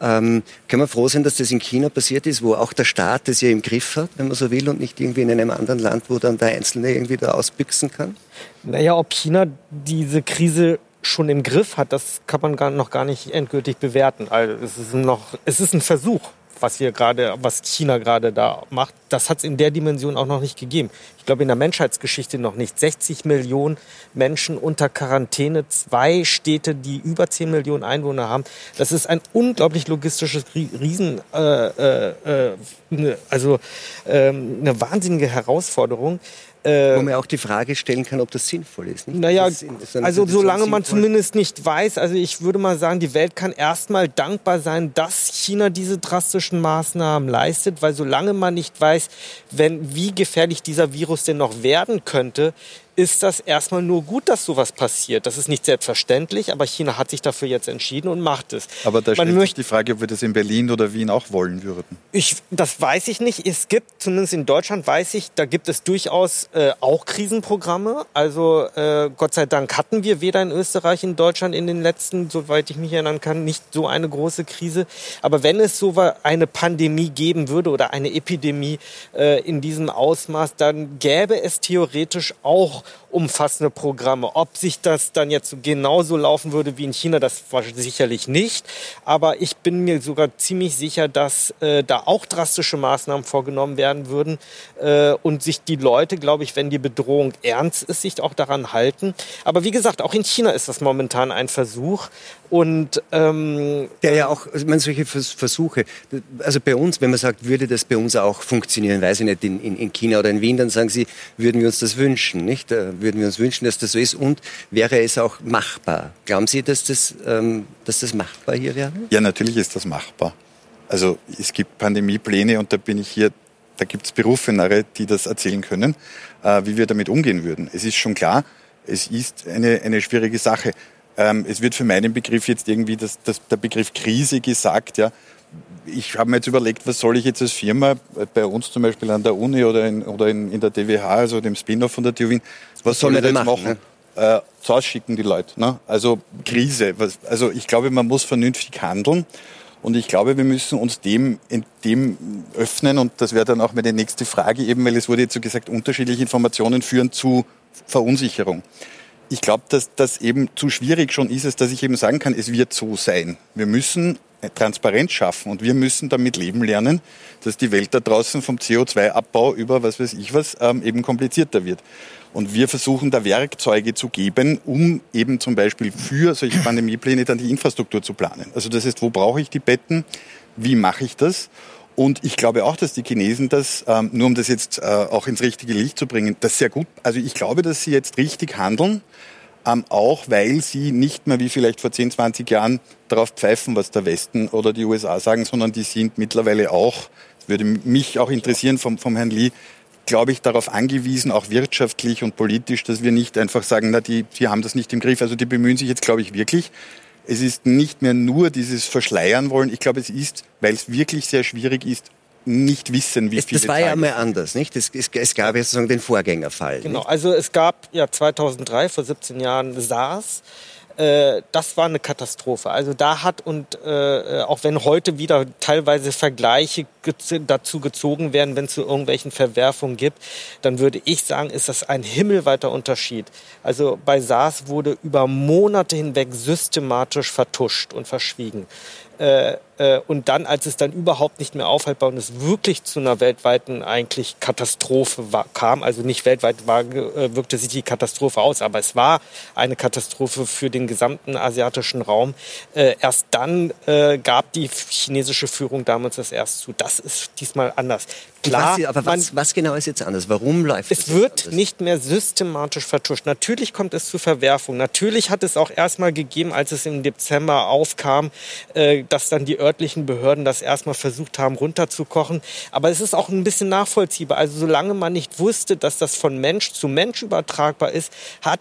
A: Ähm, können wir froh sein, dass das in China passiert ist, wo auch der Staat das ja im Griff hat, wenn man so will, und nicht irgendwie in einem anderen Land, wo dann der Einzelne irgendwie da ausbüchsen kann?
H: Naja, ob China diese Krise schon im Griff hat, das kann man gar, noch gar nicht endgültig bewerten. Also es ist noch, es ist ein Versuch was wir gerade, was China gerade da macht, das hat es in der Dimension auch noch nicht gegeben. Ich glaube in der Menschheitsgeschichte noch nicht. 60 Millionen Menschen unter Quarantäne, zwei Städte, die über 10 Millionen Einwohner haben. Das ist ein unglaublich logistisches Riesen, äh, äh, äh, also ähm, eine wahnsinnige Herausforderung.
A: Äh, Wo man auch die Frage stellen kann, ob das sinnvoll ist.
H: Nicht? Naja, ist also solange man zumindest nicht weiß, also ich würde mal sagen, die Welt kann erstmal dankbar sein, dass China diese drastischen Maßnahmen leistet, weil solange man nicht weiß, wenn, wie gefährlich dieser Virus denn noch werden könnte, ist das erstmal nur gut, dass sowas passiert. Das ist nicht selbstverständlich, aber China hat sich dafür jetzt entschieden und macht es.
E: Aber da stellt sich die Frage, ob wir das in Berlin oder Wien auch wollen würden.
H: Ich, das weiß ich nicht. Es gibt, zumindest in Deutschland weiß ich, da gibt es durchaus äh, auch Krisenprogramme. Also äh, Gott sei Dank hatten wir weder in Österreich, in Deutschland in den letzten, soweit ich mich erinnern kann, nicht so eine große Krise. Aber wenn es so eine Pandemie geben würde oder eine Epidemie äh, in diesem Ausmaß, dann gäbe es theoretisch auch Merci. Umfassende Programme. Ob sich das dann jetzt genauso laufen würde wie in China, das war sicherlich nicht. Aber ich bin mir sogar ziemlich sicher, dass äh, da auch drastische Maßnahmen vorgenommen werden würden äh, und sich die Leute, glaube ich, wenn die Bedrohung ernst ist, sich auch daran halten. Aber wie gesagt, auch in China ist das momentan ein Versuch. Und ähm,
A: der ja auch, also ich meine, solche Versuche, also bei uns, wenn man sagt, würde das bei uns auch funktionieren, weiß ich nicht, in, in, in China oder in Wien, dann sagen Sie, würden wir uns das wünschen, nicht? Würden wir uns wünschen, dass das so ist und wäre es auch machbar? Glauben Sie, dass das, ähm, dass das machbar hier wäre?
E: Ja, natürlich ist das machbar. Also es gibt Pandemiepläne und da bin ich hier, da gibt es Berufenere, die das erzählen können, äh, wie wir damit umgehen würden. Es ist schon klar, es ist eine, eine schwierige Sache. Ähm, es wird für meinen Begriff jetzt irgendwie das, das, der Begriff Krise gesagt. Ja. Ich habe mir jetzt überlegt, was soll ich jetzt als Firma, äh, bei uns zum Beispiel an der Uni oder in, oder in, in der DWH, also dem Spin-off von der TU Wien, was, was soll ich jetzt machen? machen? Ne? Äh, zurausschicken die Leute. Ne? Also Krise. Was, also ich glaube, man muss vernünftig handeln. Und ich glaube, wir müssen uns dem, dem öffnen. Und das wäre dann auch meine nächste Frage eben, weil es wurde jetzt so gesagt, unterschiedliche Informationen führen zu Verunsicherung ich glaube, dass das eben zu schwierig schon ist, dass ich eben sagen kann, es wird so sein. Wir müssen Transparenz schaffen und wir müssen damit leben lernen, dass die Welt da draußen vom CO2-Abbau über was weiß ich was ähm, eben komplizierter wird. Und wir versuchen da Werkzeuge zu geben, um eben zum Beispiel für solche Pandemiepläne dann die Infrastruktur zu planen. Also das heißt, wo brauche ich die Betten? Wie mache ich das? Und ich glaube auch, dass die Chinesen das, ähm, nur um das jetzt äh, auch ins richtige Licht zu bringen, das sehr gut, also ich glaube, dass sie jetzt richtig handeln, ähm, auch weil sie nicht mehr wie vielleicht vor 10, 20 Jahren darauf pfeifen, was der Westen oder die USA sagen, sondern die sind mittlerweile auch, würde mich auch interessieren vom, vom Herrn Lee, glaube ich, darauf angewiesen, auch wirtschaftlich und politisch, dass wir nicht einfach sagen, na, die, die haben das nicht im Griff. Also die bemühen sich jetzt, glaube ich, wirklich. Es ist nicht mehr nur dieses Verschleiern wollen. Ich glaube, es ist, weil es wirklich sehr schwierig ist, nicht wissen, wie
A: es,
E: viele
A: Das war ja einmal anders, nicht? Es, es, es gab ja sozusagen den Vorgängerfall.
H: Genau, nicht? also es gab ja 2003, vor 17 Jahren, SARS. Äh, das war eine Katastrophe. Also da hat und äh, auch wenn heute wieder teilweise Vergleiche dazu gezogen werden, wenn es zu irgendwelchen Verwerfungen gibt, dann würde ich sagen, ist das ein himmelweiter Unterschied. Also bei SARS wurde über Monate hinweg systematisch vertuscht und verschwiegen. Äh, äh, und dann, als es dann überhaupt nicht mehr aufhaltbar und es wirklich zu einer weltweiten eigentlich Katastrophe war, kam, also nicht weltweit war, äh, wirkte sich die Katastrophe aus, aber es war eine Katastrophe für den gesamten asiatischen Raum. Äh, erst dann äh, gab die chinesische Führung damals das erst zu. Das ist diesmal anders.
A: Klar, was, aber was, was, genau ist jetzt anders? Warum läuft
H: es? Es wird anders? nicht mehr systematisch vertuscht. Natürlich kommt es zu Verwerfungen. Natürlich hat es auch erstmal gegeben, als es im Dezember aufkam, äh, dass dann die örtlichen Behörden das erstmal versucht haben runterzukochen. Aber es ist auch ein bisschen nachvollziehbar. Also solange man nicht wusste, dass das von Mensch zu Mensch übertragbar ist, hat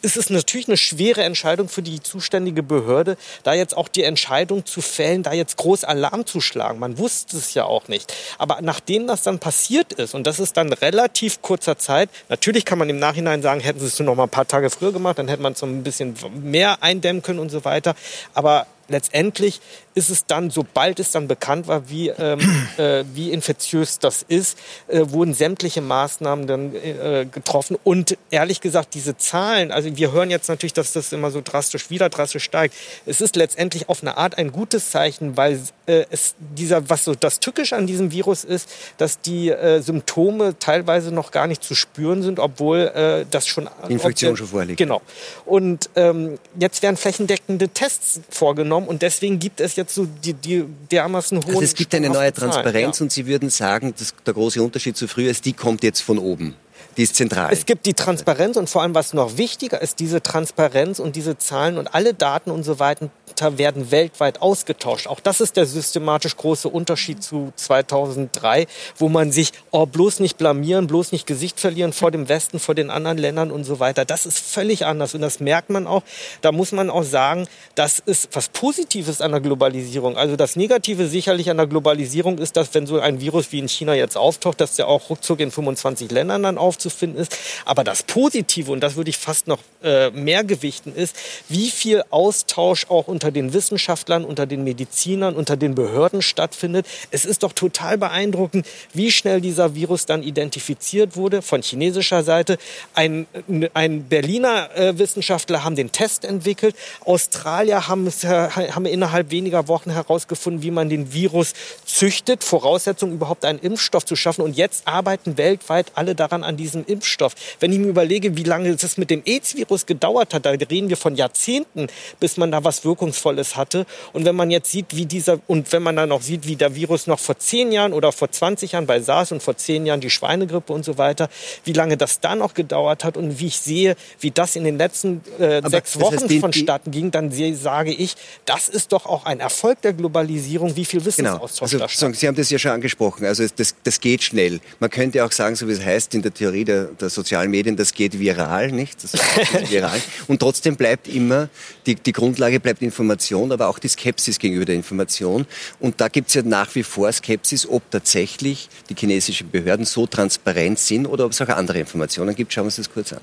H: ist es natürlich eine schwere Entscheidung für die zuständige Behörde, da jetzt auch die Entscheidung zu fällen, da jetzt groß Alarm zu schlagen. Man wusste es ja auch nicht. Aber nachdem das dann passiert ist, und das ist dann relativ kurzer Zeit, natürlich kann man im Nachhinein sagen, hätten sie es nur noch mal ein paar Tage früher gemacht, dann hätte man es so ein bisschen mehr eindämmen können und so weiter. Aber letztendlich ist es dann, sobald es dann bekannt war, wie, ähm, [CLEARS THROAT] äh, wie infektiös das ist, äh, wurden sämtliche Maßnahmen dann äh, getroffen. Und ehrlich gesagt, diese Zahlen, also wir hören jetzt natürlich, dass das immer so drastisch wieder drastisch steigt. Es ist letztendlich auf eine Art ein gutes Zeichen, weil äh, es dieser, was so das Tückische an diesem Virus ist, dass die äh, Symptome teilweise noch gar nicht zu spüren sind, obwohl äh, das schon
A: die Infektion schon vorliegt.
H: Genau. Und ähm, jetzt werden flächendeckende Tests vorgenommen und deswegen gibt es jetzt so die, die dermaßen hohen. Also
A: es gibt eine neue Transparenz ja. und Sie würden sagen, dass der große Unterschied zu früher ist, die kommt jetzt von oben. Die ist zentral.
H: Es gibt die Transparenz und vor allem, was noch wichtiger ist, diese Transparenz und diese Zahlen und alle Daten und so weiter werden weltweit ausgetauscht. Auch das ist der systematisch große Unterschied zu 2003, wo man sich oh, bloß nicht blamieren, bloß nicht Gesicht verlieren vor dem Westen, vor den anderen Ländern und so weiter. Das ist völlig anders und das merkt man auch. Da muss man auch sagen, das ist was Positives an der Globalisierung. Also das Negative sicherlich an der Globalisierung ist, dass wenn so ein Virus wie in China jetzt auftaucht, dass der auch ruckzuck in 25 Ländern dann aufzufinden ist. Aber das Positive, und das würde ich fast noch äh, mehr gewichten, ist, wie viel Austausch auch unter den Wissenschaftlern, unter den Medizinern, unter den Behörden stattfindet. Es ist doch total beeindruckend, wie schnell dieser Virus dann identifiziert wurde von chinesischer Seite. Ein, ein Berliner äh, Wissenschaftler haben den Test entwickelt. Australier haben, äh, haben innerhalb weniger Wochen herausgefunden, wie man den Virus züchtet. Voraussetzung, überhaupt einen Impfstoff zu schaffen. Und jetzt arbeiten weltweit alle daran an diesem Impfstoff. Wenn ich mir überlege, wie lange es mit dem AIDS-Virus gedauert hat, da reden wir von Jahrzehnten, bis man da was Wirkungs Wirkungsvolles hatte. Und wenn man jetzt sieht, wie dieser, und wenn man dann auch sieht, wie der Virus noch vor zehn Jahren oder vor 20 Jahren bei SARS und vor zehn Jahren die Schweinegrippe und so weiter, wie lange das da noch gedauert hat und wie ich sehe, wie das in den letzten äh, sechs Wochen heißt, vonstatten ging, dann sage ich, das ist doch auch ein Erfolg der Globalisierung, wie viel Wissensaustausch
A: genau. also, da Sie haben das ja schon angesprochen, also das, das geht schnell. Man könnte auch sagen, so wie es heißt in der Theorie der, der sozialen Medien, das geht viral, nicht? Das [LAUGHS] viral. Und trotzdem bleibt immer, die, die Grundlage bleibt Information Information, aber auch die Skepsis gegenüber der Information. Und da gibt es ja nach wie vor Skepsis, ob tatsächlich die chinesischen Behörden so transparent sind oder ob es auch andere Informationen gibt. Schauen wir uns das kurz an.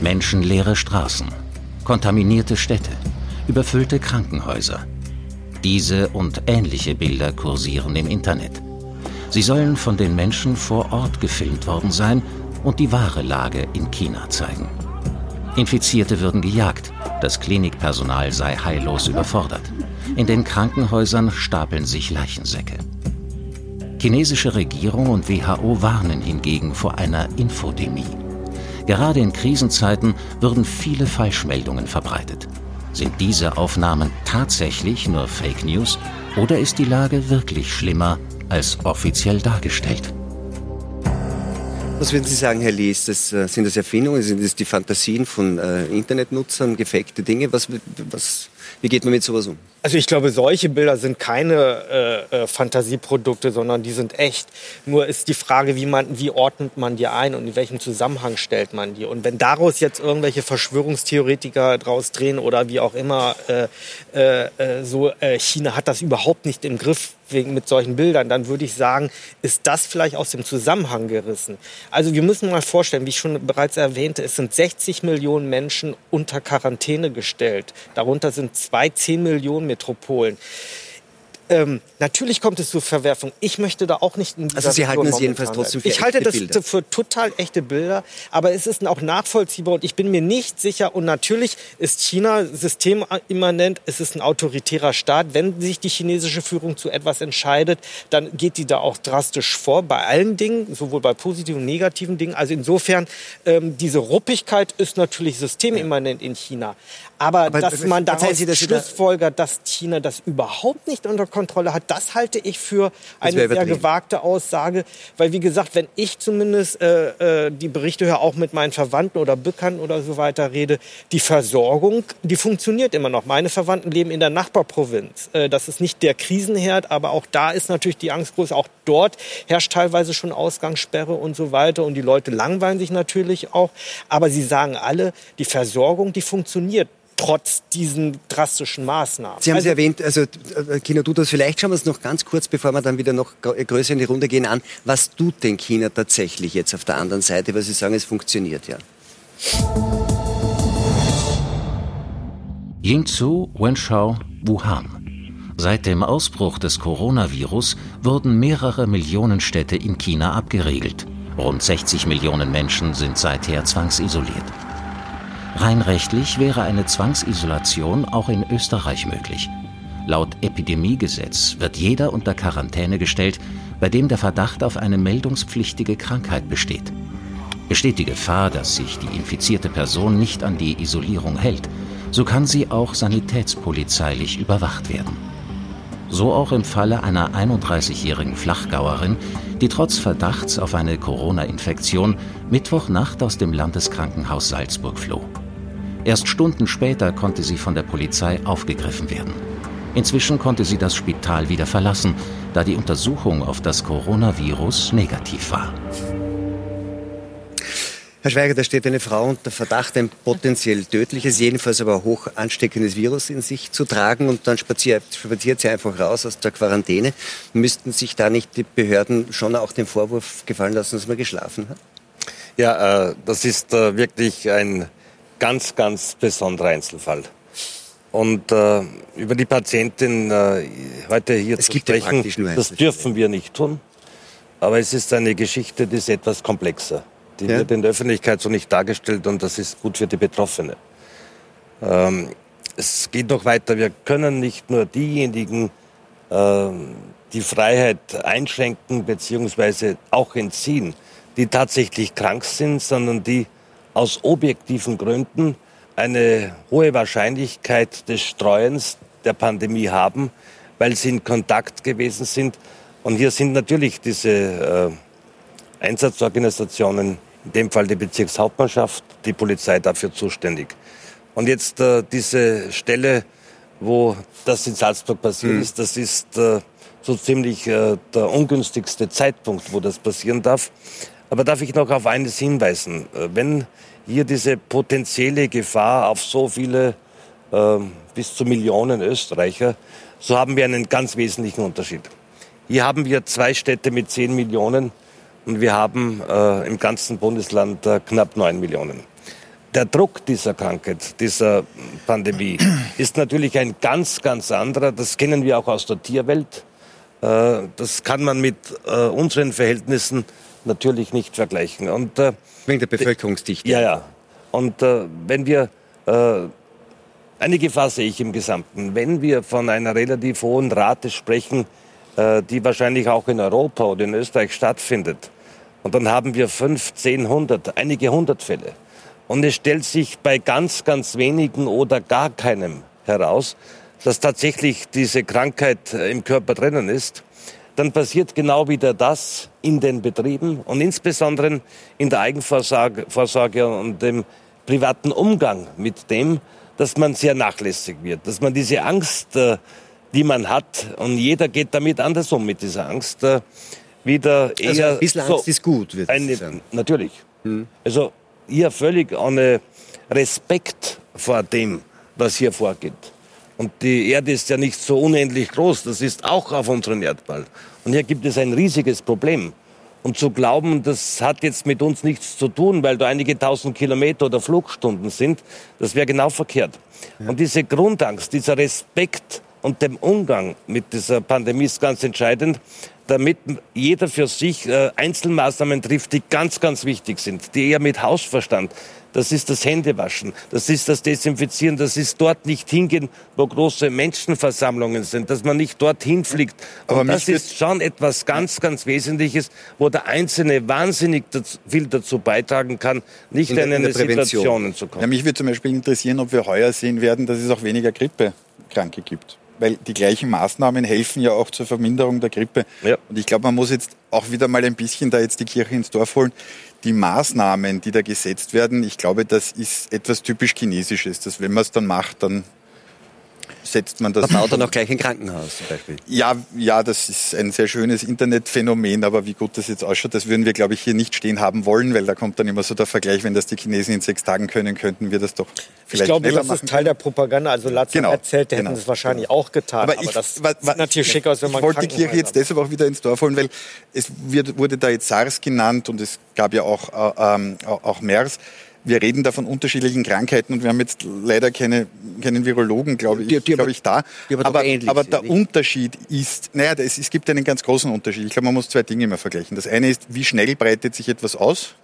B: Menschenleere Straßen, kontaminierte Städte, überfüllte Krankenhäuser. Diese und ähnliche Bilder kursieren im Internet. Sie sollen von den Menschen vor Ort gefilmt worden sein und die wahre Lage in China zeigen. Infizierte würden gejagt, das Klinikpersonal sei heillos überfordert. In den Krankenhäusern stapeln sich Leichensäcke. Chinesische Regierung und WHO warnen hingegen vor einer Infodemie. Gerade in Krisenzeiten würden viele Falschmeldungen verbreitet. Sind diese Aufnahmen tatsächlich nur Fake News oder ist die Lage wirklich schlimmer als offiziell dargestellt?
A: Was würden Sie sagen, Herr Lee? Das, äh, sind das Erfindungen? Sind das die Fantasien von äh, Internetnutzern, gefakte Dinge? Was, was, wie geht man mit sowas um?
H: Also ich glaube, solche Bilder sind keine äh, äh, Fantasieprodukte, sondern die sind echt. Nur ist die Frage, wie, man, wie ordnet man die ein und in welchem Zusammenhang stellt man die. Und wenn daraus jetzt irgendwelche Verschwörungstheoretiker draus drehen oder wie auch immer, äh, äh, äh so äh, China hat das überhaupt nicht im Griff wegen mit solchen Bildern, dann würde ich sagen, ist das vielleicht aus dem Zusammenhang gerissen. Also wir müssen mal vorstellen, wie ich schon bereits erwähnte, es sind 60 Millionen Menschen unter Quarantäne gestellt. Darunter sind zwei 10 Millionen Metropolen. Ähm, natürlich kommt es zu Verwerfung. Ich möchte da auch nicht in
A: Also Sie halten es jedenfalls trotzdem für
H: Ich halte das
A: Bilder.
H: für total echte Bilder, aber es ist auch nachvollziehbar und ich bin mir nicht sicher. Und natürlich ist China systemimmanent, es ist ein autoritärer Staat. Wenn sich die chinesische Führung zu etwas entscheidet, dann geht die da auch drastisch vor, bei allen Dingen, sowohl bei positiven und negativen Dingen. Also insofern, ähm, diese Ruppigkeit ist natürlich systemimmanent in China. Aber, aber dass man daraus dass schlussfolgert, dass China das überhaupt nicht unter Kontrolle hat, das halte ich für eine sehr gewagte Aussage. Weil, wie gesagt, wenn ich zumindest äh, äh, die Berichte höre, auch mit meinen Verwandten oder Bekannten oder so weiter rede, die Versorgung, die funktioniert immer noch. Meine Verwandten leben in der Nachbarprovinz. Äh, das ist nicht der Krisenherd, aber auch da ist natürlich die Angst groß. Auch dort herrscht teilweise schon Ausgangssperre und so weiter. Und die Leute langweilen sich natürlich auch. Aber sie sagen alle, die Versorgung, die funktioniert trotz diesen drastischen Maßnahmen.
A: Sie haben also, erwähnt, also äh, China tut das. Vielleicht schauen wir es noch ganz kurz, bevor wir dann wieder noch größer in die Runde gehen, an. Was tut denn China tatsächlich jetzt auf der anderen Seite, weil Sie sagen, es funktioniert ja?
B: Yingzhou, Wenshao, Wuhan. Seit dem Ausbruch des Coronavirus wurden mehrere Millionen Städte in China abgeriegelt. Rund 60 Millionen Menschen sind seither zwangsisoliert. Rein rechtlich wäre eine Zwangsisolation auch in Österreich möglich. Laut Epidemiegesetz wird jeder unter Quarantäne gestellt, bei dem der Verdacht auf eine meldungspflichtige Krankheit besteht. Besteht die Gefahr, dass sich die infizierte Person nicht an die Isolierung hält, so kann sie auch sanitätspolizeilich überwacht werden. So auch im Falle einer 31-jährigen Flachgauerin, die trotz Verdachts auf eine Corona-Infektion Mittwochnacht aus dem Landeskrankenhaus Salzburg floh. Erst Stunden später konnte sie von der Polizei aufgegriffen werden. Inzwischen konnte sie das Spital wieder verlassen, da die Untersuchung auf das Coronavirus negativ war.
A: Herr Schweiger, da steht eine Frau unter Verdacht, ein potenziell tödliches, jedenfalls aber hoch ansteckendes Virus in sich zu tragen und dann spaziert, spaziert sie einfach raus aus der Quarantäne. Müssten sich da nicht die Behörden schon auch den Vorwurf gefallen lassen, dass man geschlafen hat?
C: Ja, äh, das ist äh, wirklich ein ganz, ganz besonderer Einzelfall. Und äh, über die Patientin äh, heute hier
A: es
C: zu sprechen, das dürfen wir nicht tun. Aber es ist eine Geschichte, die ist etwas komplexer. Die ja. wird in der Öffentlichkeit so nicht dargestellt und das ist gut für die Betroffene. Ähm, es geht noch weiter. Wir können nicht nur diejenigen äh, die Freiheit einschränken bzw. auch entziehen, die tatsächlich krank sind, sondern die aus objektiven Gründen eine hohe Wahrscheinlichkeit des Streuens der Pandemie haben, weil sie in Kontakt gewesen sind. Und hier sind natürlich diese äh, Einsatzorganisationen, in dem Fall die Bezirkshauptmannschaft, die Polizei dafür zuständig. Und jetzt äh, diese Stelle, wo das in Salzburg passiert mhm. ist, das ist äh, so ziemlich äh, der ungünstigste Zeitpunkt, wo das passieren darf. Aber darf ich noch auf eines hinweisen? Äh, wenn hier diese potenzielle Gefahr auf so viele äh, bis zu Millionen Österreicher, so haben wir einen ganz wesentlichen Unterschied. Hier haben wir zwei Städte mit zehn Millionen und wir haben äh, im ganzen Bundesland äh, knapp neun Millionen. Der Druck dieser Krankheit, dieser Pandemie, [CLEARS THROAT] ist natürlich ein ganz, ganz anderer. Das kennen wir auch aus der Tierwelt. Äh, das kann man mit äh, unseren Verhältnissen natürlich nicht vergleichen.
A: Und, äh, Wegen der Bevölkerungsdichte.
C: Ja, ja. Und äh, wenn wir, äh, eine Gefahr sehe ich im Gesamten, wenn wir von einer relativ hohen Rate sprechen, äh, die wahrscheinlich auch in Europa oder in Österreich stattfindet, und dann haben wir fünf, zehn, hundert, einige hundert Fälle. Und es stellt sich bei ganz, ganz wenigen oder gar keinem heraus, dass tatsächlich diese Krankheit äh, im Körper drinnen ist, dann passiert genau wieder das in den Betrieben und insbesondere in der Eigenvorsorge und dem privaten Umgang mit dem, dass man sehr nachlässig wird, dass man diese Angst, äh, die man hat, und jeder geht damit anders um mit dieser Angst, äh, wieder eher. Also
A: ein bisschen Angst so ist gut,
C: würde ich sagen. Natürlich. Hm. Also hier völlig ohne Respekt vor dem, was hier vorgeht. Und die Erde ist ja nicht so unendlich groß, das ist auch auf unserem Erdball. Und hier gibt es ein riesiges Problem. Und zu glauben, das hat jetzt mit uns nichts zu tun, weil da einige tausend Kilometer oder Flugstunden sind, das wäre genau verkehrt. Ja. Und diese Grundangst, dieser Respekt und dem Umgang mit dieser Pandemie ist ganz entscheidend, damit jeder für sich äh, Einzelmaßnahmen trifft, die ganz, ganz wichtig sind, die eher mit Hausverstand das ist das Händewaschen, das ist das Desinfizieren, das ist dort nicht hingehen, wo große Menschenversammlungen sind, dass man nicht dorthin fliegt. Aber das ist schon etwas ganz, ganz Wesentliches, wo der Einzelne wahnsinnig viel dazu beitragen kann, nicht in, in eine Situation zu kommen.
E: Ja, mich würde zum Beispiel interessieren, ob wir heuer sehen werden, dass es auch weniger Grippekranke gibt weil die gleichen Maßnahmen helfen ja auch zur Verminderung der Grippe. Ja. Und ich glaube, man muss jetzt auch wieder mal ein bisschen da jetzt die Kirche ins Dorf holen die Maßnahmen, die da gesetzt werden, ich glaube, das ist etwas typisch Chinesisches, dass wenn man es dann macht, dann setzt man das.
A: Man baut dann [LAUGHS] auch gleich ein Krankenhaus zum Beispiel.
E: Ja, ja, das ist ein sehr schönes Internetphänomen, aber wie gut das jetzt ausschaut, das würden wir, glaube ich, hier nicht stehen haben wollen, weil da kommt dann immer so der Vergleich, wenn das die Chinesen in sechs Tagen können, könnten wir das doch vielleicht Ich glaube,
H: das ist Teil der Propaganda. Also Latz genau, erzählt, der genau, hätten es wahrscheinlich genau. auch getan. Aber, aber ich, das was, sieht natürlich schick aus, wenn man
E: Ich wollte die Kirche jetzt deshalb auch wieder ins Dorf holen, weil es wird, wurde da jetzt SARS genannt und es gab ja auch, äh, ähm, auch MERS wir reden da von unterschiedlichen Krankheiten und wir haben jetzt leider keine, keinen Virologen, glaube ich, die, die glaube ich da. aber, aber, aber der nicht? Unterschied ist, naja, es, es gibt einen ganz großen Unterschied. Ich glaube, man muss zwei Dinge immer vergleichen. Das eine ist, wie schnell breitet sich etwas aus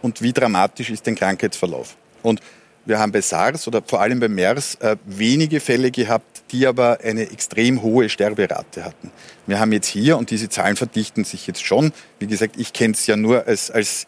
E: und wie dramatisch ist der Krankheitsverlauf. Und wir haben bei SARS oder vor allem bei MERS äh, wenige Fälle gehabt, die aber eine extrem hohe Sterberate hatten. Wir haben jetzt hier, und diese Zahlen verdichten sich jetzt schon, wie gesagt, ich kenne es ja nur als, als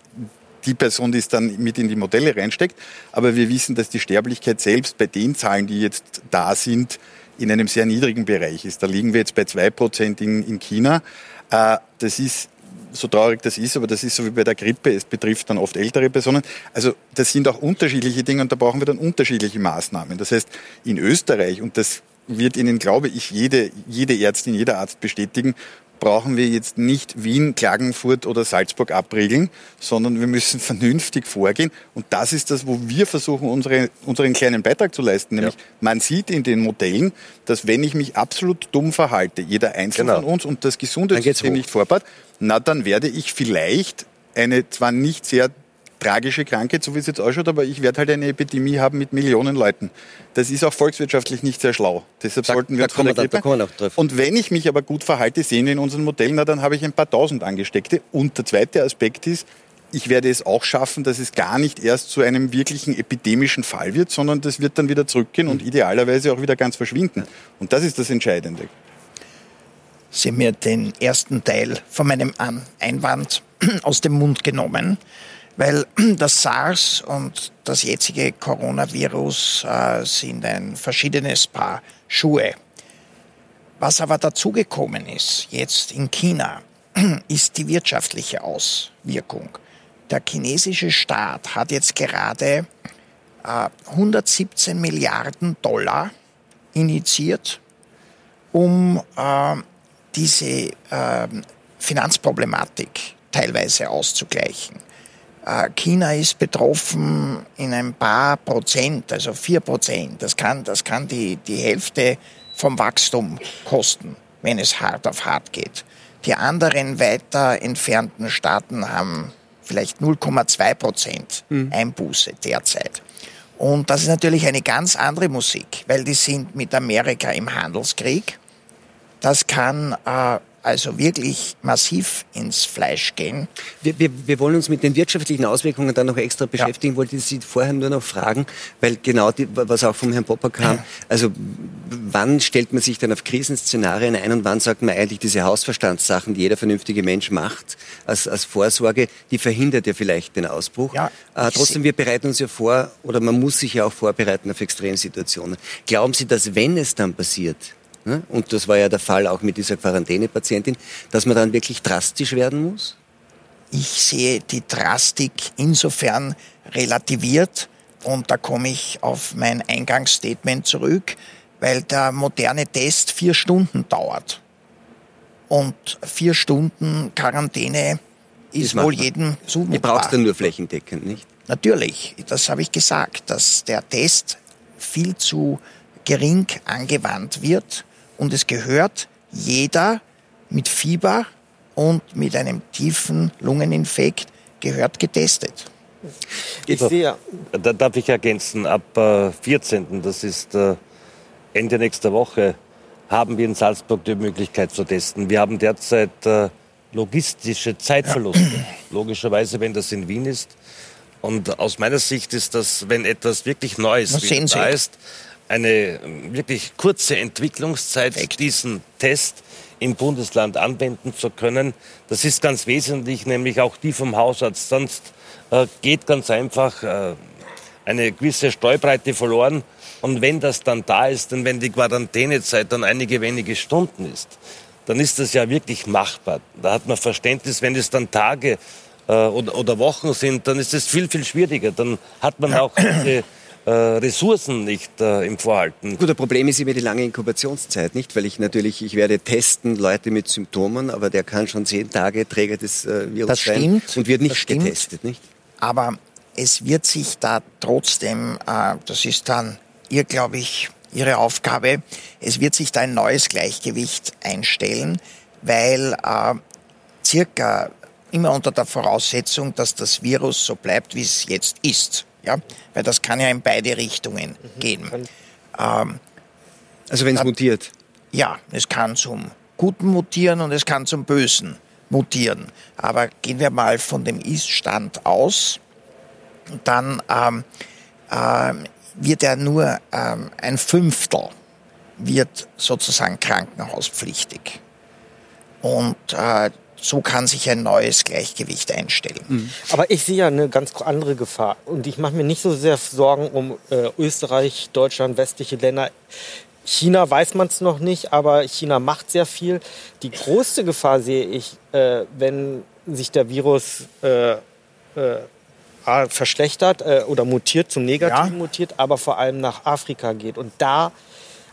E: die Person, die es dann mit in die Modelle reinsteckt. Aber wir wissen, dass die Sterblichkeit selbst bei den Zahlen, die jetzt da sind, in einem sehr niedrigen Bereich ist. Da liegen wir jetzt bei zwei Prozent in, in China. Äh, das ist so traurig das ist, aber das ist so wie bei der Grippe, es betrifft dann oft ältere Personen. Also das sind auch unterschiedliche Dinge und da brauchen wir dann unterschiedliche Maßnahmen. Das heißt, in Österreich, und das wird Ihnen, glaube ich, jede, jede Ärztin, jeder Arzt bestätigen, brauchen wir jetzt nicht Wien, Klagenfurt oder Salzburg abriegeln, sondern wir müssen [LAUGHS] vernünftig vorgehen. Und das ist das, wo wir versuchen, unsere, unseren kleinen Beitrag zu leisten. Nämlich, ja. man sieht in den Modellen, dass wenn ich mich absolut dumm verhalte, jeder Einzelne genau. von uns und das Gesundheitssystem nicht vorbaut, na dann werde ich vielleicht eine zwar nicht sehr tragische Krankheit, so wie es jetzt ausschaut, aber ich werde halt eine Epidemie haben mit Millionen Leuten. Das ist auch volkswirtschaftlich nicht sehr schlau. Deshalb da, sollten wir uns von der Grippe... Da, und wenn ich mich aber gut verhalte, sehen wir in unseren Modellen, na, dann habe ich ein paar tausend Angesteckte. Und der zweite Aspekt ist, ich werde es auch schaffen, dass es gar nicht erst zu einem wirklichen epidemischen Fall wird, sondern das wird dann wieder zurückgehen und idealerweise auch wieder ganz verschwinden. Und das ist das Entscheidende.
D: Sie haben mir den ersten Teil von meinem Einwand aus dem Mund genommen weil [CLEARS THROAT] das SARS und das jetzige Coronavirus äh, sind ein verschiedenes Paar Schuhe. Was aber dazugekommen ist, jetzt in China, [CLEARS THROAT] ist die wirtschaftliche Auswirkung. Der chinesische Staat hat jetzt gerade äh, 117 Milliarden Dollar initiiert, um äh, diese ähm, Finanzproblematik teilweise auszugleichen. Äh, China ist betroffen in ein paar Prozent, also vier Prozent. Das kann, das kann die, die Hälfte vom Wachstum kosten, wenn es hart auf hart geht. Die anderen weiter entfernten Staaten haben vielleicht 0,2 Prozent mhm. Einbuße derzeit. Und das ist natürlich eine ganz andere Musik, weil die sind mit Amerika im Handelskrieg. Das kann äh, also wirklich massiv ins Fleisch gehen.
A: Wir, wir, wir wollen uns mit den wirtschaftlichen Auswirkungen dann noch extra beschäftigen. Ja. Wollte Sie vorher nur noch fragen, weil genau die, was auch vom Herrn Popper kam, also wann stellt man sich dann auf Krisenszenarien ein und wann sagt man eigentlich diese Hausverstandssachen, die jeder vernünftige Mensch macht, als, als Vorsorge, die verhindert ja vielleicht den Ausbruch. Ja, äh, trotzdem, wir bereiten uns ja vor, oder man muss sich ja auch vorbereiten auf Extremsituationen. Glauben Sie, dass wenn es dann passiert, und das war ja der Fall auch mit dieser Quarantänepatientin, dass man dann wirklich drastisch werden muss?
D: Ich sehe die Drastik insofern relativiert, und da komme ich auf mein Eingangsstatement zurück, weil der moderne Test vier Stunden dauert. Und vier Stunden Quarantäne ist wohl jedem zumutbar.
A: Ihr braucht dann nur flächendeckend, nicht?
D: Natürlich, das habe ich gesagt, dass der Test viel zu gering angewandt wird und es gehört jeder mit Fieber und mit einem tiefen Lungeninfekt gehört getestet.
C: Ich sehe. Da darf ich ergänzen, ab 14., äh, das ist äh, Ende nächster Woche, haben wir in Salzburg die Möglichkeit zu testen. Wir haben derzeit äh, logistische Zeitverluste. Ja. Logischerweise, wenn das in Wien ist. Und aus meiner Sicht ist das, wenn etwas wirklich Neues da ist, eine wirklich kurze Entwicklungszeit, Echt? diesen Test im Bundesland anwenden zu können. Das ist ganz wesentlich, nämlich auch die vom Hausarzt. Sonst äh, geht ganz einfach äh, eine gewisse Streubreite verloren. Und wenn das dann da ist und wenn die Quarantänezeit dann einige wenige Stunden ist, dann ist das ja wirklich machbar. Da hat man Verständnis, wenn es dann Tage äh, oder, oder, Wochen sind, dann ist es viel, viel schwieriger. Dann hat man auch diese Ressourcen nicht äh, im Vorhalten.
A: Gut, das Problem ist immer die lange Inkubationszeit, nicht? Weil ich natürlich, ich werde testen Leute mit Symptomen, aber der kann schon zehn Tage Träger des äh, Virus
D: das
A: sein
D: stimmt,
A: und wird nicht getestet, nicht?
D: Aber es wird sich da trotzdem, äh, das ist dann ihr, glaube ich, ihre Aufgabe, es wird sich da ein neues Gleichgewicht einstellen, weil äh, circa immer unter der Voraussetzung, dass das Virus so bleibt, wie es jetzt ist. Ja? Weil das kann ja in beide Richtungen mhm. gehen.
A: Ähm, also wenn es mutiert?
D: Ja, es kann zum Guten mutieren und es kann zum Bösen mutieren. Aber gehen wir mal von dem Ist-Stand aus, dann ähm, ähm, wird er nur ähm, ein Fünftel wird sozusagen krankenhauspflichtig. Und äh, so kann sich ein neues Gleichgewicht einstellen. Mhm.
H: Aber ich sehe ja eine ganz andere Gefahr. Und ich mache mir nicht so sehr Sorgen um äh, Österreich, Deutschland, westliche Länder. China weiß man es noch nicht, aber China macht sehr viel. Die größte Gefahr sehe ich, äh, wenn sich der Virus äh, äh, verschlechtert äh, oder mutiert, zum Negativen ja. mutiert, aber vor allem nach Afrika geht. Und da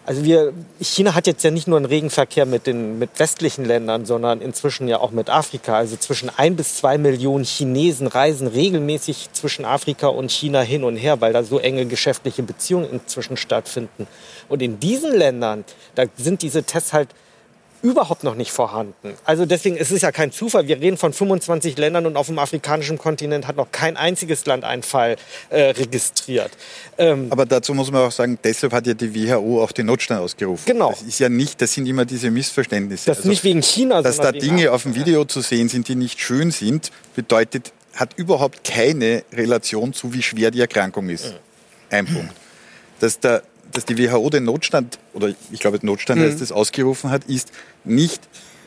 H: also wir, China hat jetzt ja nicht nur einen Regenverkehr mit den mit westlichen Ländern, sondern inzwischen ja auch mit Afrika. Also zwischen ein bis zwei Millionen Chinesen reisen regelmäßig zwischen Afrika und China hin und her, weil da so enge geschäftliche Beziehungen inzwischen stattfinden. Und in diesen Ländern, da sind diese Tests halt überhaupt noch nicht vorhanden. Also deswegen es ist es ja kein Zufall. Wir reden von 25 Ländern und auf dem afrikanischen Kontinent hat noch kein einziges Land einen Fall äh, registriert.
E: Ähm Aber dazu muss man auch sagen, deshalb hat ja die WHO auch den Notstand ausgerufen.
H: Genau.
E: Das ist ja nicht, das sind immer diese Missverständnisse.
H: Das also, nicht wegen China,
E: dass da Dinge auf dem Video zu sehen sind, die nicht schön sind, bedeutet hat überhaupt keine Relation zu, wie schwer die Erkrankung ist. Mhm. Ein Punkt. Dass der dass die WHO den Notstand, oder ich glaube, Notstand mhm. heißt es, ausgerufen hat, ist nicht,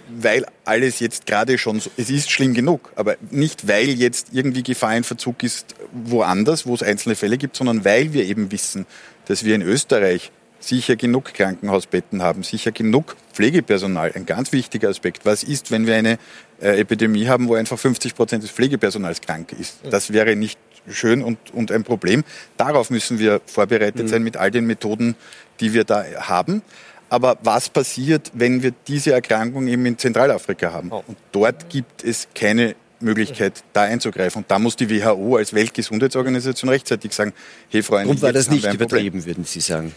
E: weil alles jetzt gerade schon so, es ist schlimm genug, aber nicht, weil jetzt irgendwie Gefahr in Verzug ist woanders, wo es einzelne Fälle gibt, sondern weil wir eben wissen, dass wir in Österreich sicher genug Krankenhausbetten haben, sicher genug Pflegepersonal. Ein ganz wichtiger Aspekt. Was ist, wenn wir eine äh, Epidemie haben, wo einfach 50 Prozent des Pflegepersonals krank ist? Das wäre nicht schön und, und ein Problem. Darauf müssen wir vorbereitet mhm. sein mit all den Methoden, die wir da haben. Aber was passiert, wenn wir diese Erkrankung eben in Zentralafrika haben? Oh. Und dort gibt es keine Möglichkeit, da einzugreifen. Und da muss die WHO als Weltgesundheitsorganisation rechtzeitig sagen, hey Freunde,
A: Warum war das nicht übertrieben, würden Sie sagen?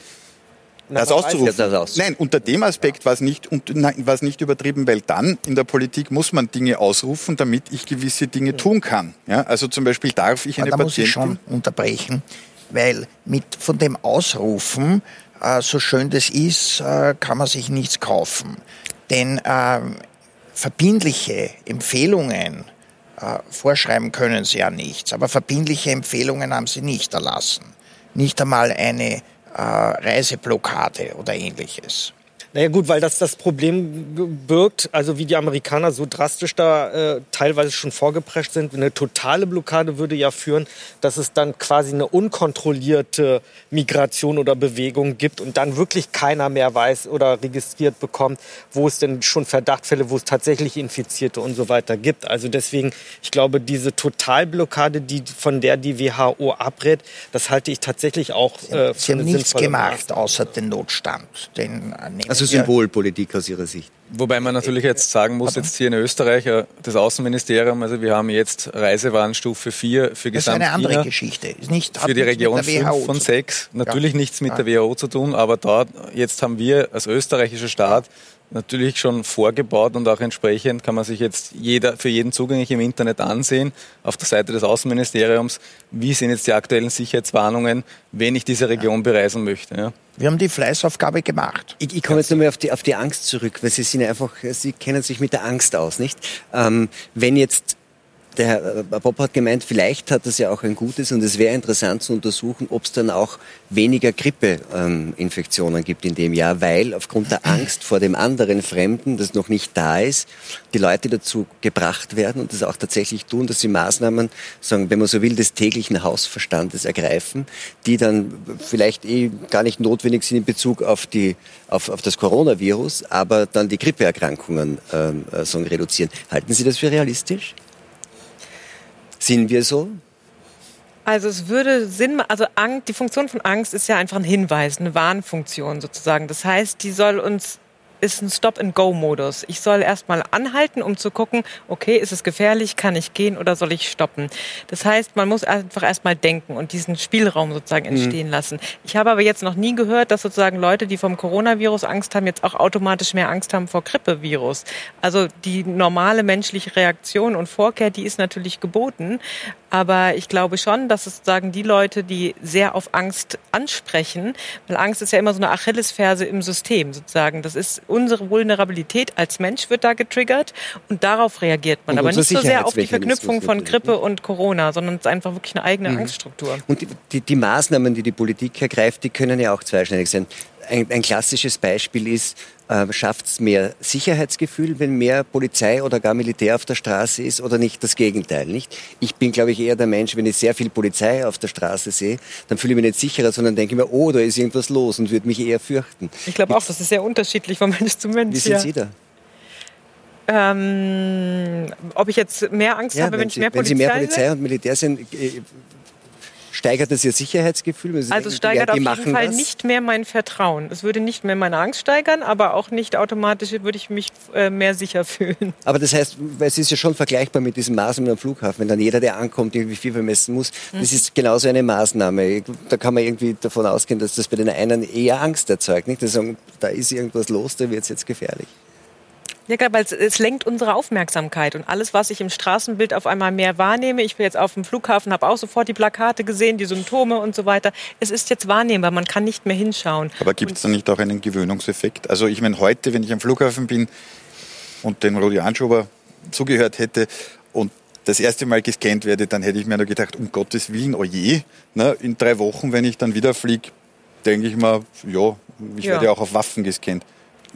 E: Das auszurufen. Das aus. Nein, unter dem Aspekt war es nicht, nicht übertrieben, weil dann in der Politik muss man Dinge ausrufen, damit ich gewisse Dinge tun kann. Ja, also zum Beispiel darf ich eine
D: da
E: Patientin...
D: muss ich schon unterbrechen, weil mit von dem Ausrufen, äh, so schön das ist, äh, kann man sich nichts kaufen. Denn äh, verbindliche Empfehlungen äh, vorschreiben können sie ja nichts, aber verbindliche Empfehlungen haben sie nicht erlassen. Nicht einmal eine Reiseblockade oder ähnliches.
H: Naja gut, weil das das Problem birgt, also wie die Amerikaner so drastisch da äh, teilweise schon vorgeprescht sind. Eine totale Blockade würde ja führen, dass es dann quasi eine unkontrollierte Migration oder Bewegung gibt und dann wirklich keiner mehr weiß oder registriert bekommt, wo es denn schon Verdachtfälle, wo es tatsächlich Infizierte und so weiter gibt. Also deswegen, ich glaube, diese Totalblockade, die, von der die WHO abrät, das halte ich tatsächlich auch
D: äh, für Sie haben nichts gemacht, außer den Notstand. Den
A: also Symbolpolitik aus Ihrer Sicht.
G: Wobei man natürlich jetzt sagen muss, jetzt hier in Österreich, äh, das Außenministerium, also wir haben jetzt Reisewarnstufe 4 für Gesamt Das ist
D: eine andere Geschichte. Ist nicht,
G: für die Region 5 von 6. Natürlich ja. nichts mit ja. der WHO zu tun, aber dort, jetzt haben wir als österreichischer Staat natürlich schon vorgebaut und auch entsprechend kann man sich jetzt jeder, für jeden zugänglich im Internet ansehen, auf der Seite des Außenministeriums, wie sind jetzt die aktuellen Sicherheitswarnungen, wenn ich diese Region bereisen möchte. Ja.
D: Wir haben die Fleißaufgabe gemacht.
A: Ich, ich komme jetzt nochmal auf die, auf die Angst zurück, weil Sie sind einfach, Sie kennen sich mit der Angst aus, nicht? Ähm, wenn jetzt der Herr Bob hat gemeint, vielleicht hat das ja auch ein Gutes und es wäre interessant zu untersuchen, ob es dann auch weniger Grippeinfektionen gibt in dem Jahr, weil aufgrund der Angst vor dem anderen Fremden, das noch nicht da ist, die Leute dazu gebracht werden und das auch tatsächlich tun, dass sie Maßnahmen, sagen, wenn man so will, des täglichen Hausverstandes ergreifen, die dann vielleicht eh gar nicht notwendig sind in Bezug auf, die, auf, auf das Coronavirus, aber dann die Grippeerkrankungen ähm, äh, sagen, reduzieren. Halten Sie das für realistisch? Sind wir so?
F: Also es würde Sinn, also Angst, die Funktion von Angst ist ja einfach ein Hinweis, eine Warnfunktion sozusagen. Das heißt, die soll uns ist ein Stop-and-Go-Modus. Ich soll erstmal anhalten, um zu gucken, okay, ist es gefährlich, kann ich gehen oder soll ich stoppen? Das heißt, man muss einfach erstmal denken und diesen Spielraum sozusagen mhm. entstehen mhm. lassen. Ich habe aber jetzt noch nie gehört, dass sozusagen Leute, die vom Coronavirus Angst haben, jetzt auch automatisch mehr Angst haben vor Grippevirus. Also die normale menschliche Reaktion und Vorkehr, die ist natürlich geboten. Aber ich glaube schon, dass es sozusagen die Leute, die sehr auf Angst ansprechen, weil Angst ist ja immer so eine Achillesferse im System sozusagen. Das ist unsere Vulnerabilität als Mensch wird da getriggert und darauf reagiert man. Und aber nicht so sehr auf die Verknüpfung von Grippe und Corona, sondern es ist einfach wirklich eine eigene mhm. Angststruktur.
A: Und die, die, die Maßnahmen, die die Politik ergreift, die können ja auch zweischneidig sein. Ein, ein klassisches Beispiel ist, äh, schafft es mehr Sicherheitsgefühl, wenn mehr Polizei oder gar Militär auf der Straße ist oder nicht das Gegenteil, nicht? Ich bin, glaube ich, eher der Mensch, wenn ich sehr viel Polizei auf der Straße sehe, dann fühle ich mich nicht sicherer, sondern denke mir, oh, da ist irgendwas los und würde mich eher fürchten.
F: Ich glaube auch, das ist sehr unterschiedlich von Mensch zu Mensch.
A: Wie sind ja. Sie da?
F: Ähm, ob ich jetzt mehr Angst ja, habe, wenn, wenn ich mehr Polizei
A: Wenn Sie mehr Polizei und Militär sind, äh, Steigert das Ihr Sicherheitsgefühl?
F: also denken, steigert ja, auf jeden Fall das? nicht mehr mein Vertrauen. Es würde nicht mehr meine Angst steigern, aber auch nicht automatisch würde ich mich äh, mehr sicher [LAUGHS] fühlen.
A: Aber das heißt, es ist ja schon vergleichbar mit diesen Maßnahmen am Flughafen, wenn dann jeder, der ankommt, irgendwie Fieber messen muss. Mhm. Das ist genauso eine Maßnahme. Da kann man irgendwie davon ausgehen, dass das bei den einen eher Angst erzeugt. Nicht? Die sagen, da ist irgendwas los, da wird es jetzt gefährlich.
F: Ja, klar, weil es, es, lenkt unsere Aufmerksamkeit und alles, was ich im Straßenbild auf einmal mehr wahrnehme. Ich bin jetzt auf dem Flughafen, habe auch sofort die Plakate gesehen, die Symptome und so weiter. Es ist jetzt wahrnehmbar, man kann nicht mehr hinschauen.
E: Aber gibt es da nicht auch einen Gewöhnungseffekt? Also ich meine, heute, wenn ich am Flughafen bin und den Rudi Anschober zugehört hätte und das erste Mal gescannt werde, dann hätte ich mir nur gedacht, um Gottes Willen, oh je, ne, in drei Wochen, wenn ich dann wieder fliege, denke ich mir, ja, ich ja. werde auch auf Waffen gescannt.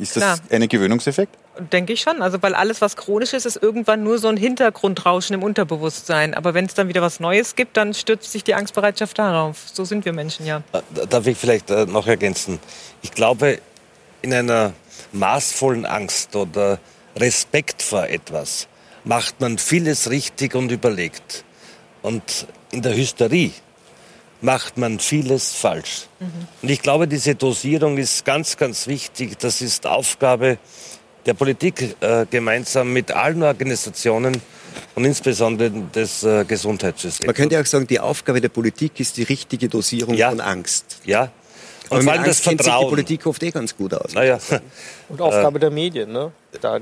E: Ist das ein Gewöhnungseffekt?
F: Denke ich schon. Also, weil alles, was chronisch ist, ist irgendwann nur so ein Hintergrundrauschen im Unterbewusstsein. Aber wenn es dann wieder was Neues gibt, dann stürzt sich die Angstbereitschaft darauf. So sind wir Menschen ja. Äh,
C: darf ich vielleicht äh, noch ergänzen? Ich glaube, in einer maßvollen Angst oder Respekt vor etwas macht man vieles richtig und überlegt. Und in der Hysterie macht man vieles falsch. Mhm. Und ich glaube, diese Dosierung ist ganz, ganz wichtig. Das ist Aufgabe der Politik äh, gemeinsam mit allen Organisationen und insbesondere des äh, Gesundheitssystems.
A: Man könnte auch sagen, die Aufgabe der Politik ist die richtige Dosierung ja. von Angst.
C: Ja,
A: und vor allem das Vertrauen. Die Politik oft eh ganz gut aus.
C: Naja.
H: Und Aufgabe der Medien, ne?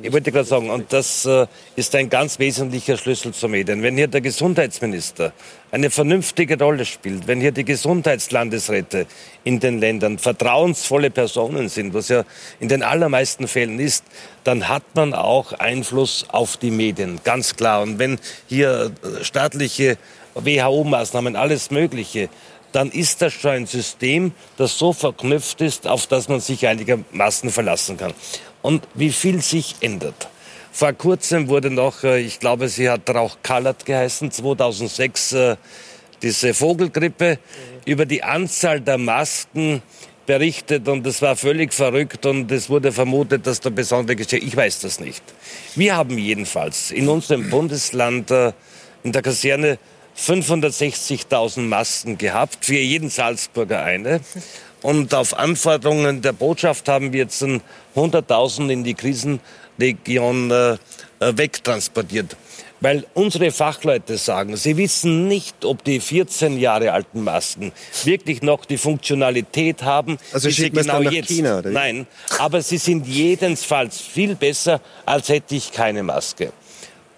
C: ich wollte gerade sagen, und das äh, ist ein ganz wesentlicher Schlüssel zur Medien. Wenn hier der Gesundheitsminister eine vernünftige Rolle spielt, wenn hier die Gesundheitslandesräte in den Ländern vertrauensvolle Personen sind, was ja in den allermeisten Fällen ist, dann hat man auch Einfluss auf die Medien, ganz klar. Und wenn hier staatliche WHO-Maßnahmen, alles Mögliche dann ist das schon ein System, das so verknüpft ist, auf das man sich einigermaßen verlassen kann. Und wie viel sich ändert. Vor kurzem wurde noch, äh, ich glaube, sie hat Rauch Kallert geheißen, 2006, äh, diese Vogelgrippe, über die Anzahl der Masken berichtet und es war völlig verrückt und es wurde vermutet, dass da besondere Geschichte, ich weiß das nicht. Wir haben jedenfalls in unserem Bundesland äh, in der Kaserne 560.000 Masken gehabt, für jeden Salzburger eine. Und auf Anforderungen der Botschaft haben wir jetzt 100.000 in die Krisenregion äh, äh, wegtransportiert. Weil unsere Fachleute sagen, sie wissen nicht, ob die 14 Jahre alten Masken wirklich noch die Funktionalität haben,
A: also die sie genau jetzt. China,
C: Nein, aber sie sind jedenfalls viel besser, als hätte ich keine Maske.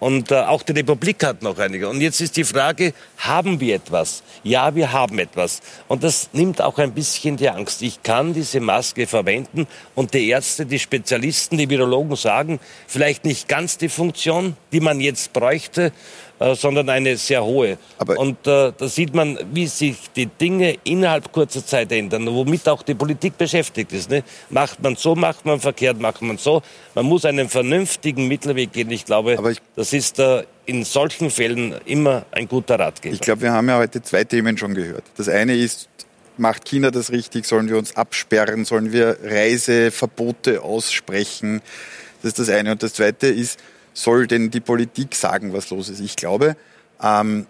C: Und äh, auch die Republik hat noch einige. Und jetzt ist die Frage, haben wir etwas? Ja, wir haben etwas. Und das nimmt auch ein bisschen die Angst. Ich kann diese Maske verwenden und die Ärzte, die Spezialisten, die Virologen sagen, vielleicht nicht ganz die Funktion, die man jetzt bräuchte, äh, sondern eine sehr hohe. Aber und äh, da sieht man, wie sich die Dinge innerhalb kurzer Zeit ändern, womit auch die Politik beschäftigt ist. Ne? Macht man so, macht man verkehrt, macht man so. Man muss einen vernünftigen Mittelweg gehen. Ich glaube, ich, das ist äh, in solchen Fällen immer ein guter Ratgeber.
E: Ich glaube, wir haben ja heute zwei Themen schon gehört. Das eine ist, macht China das richtig? Sollen wir uns absperren? Sollen wir Reiseverbote aussprechen? Das ist das eine. Und das zweite ist, soll denn die Politik sagen, was los ist? Ich glaube, ähm,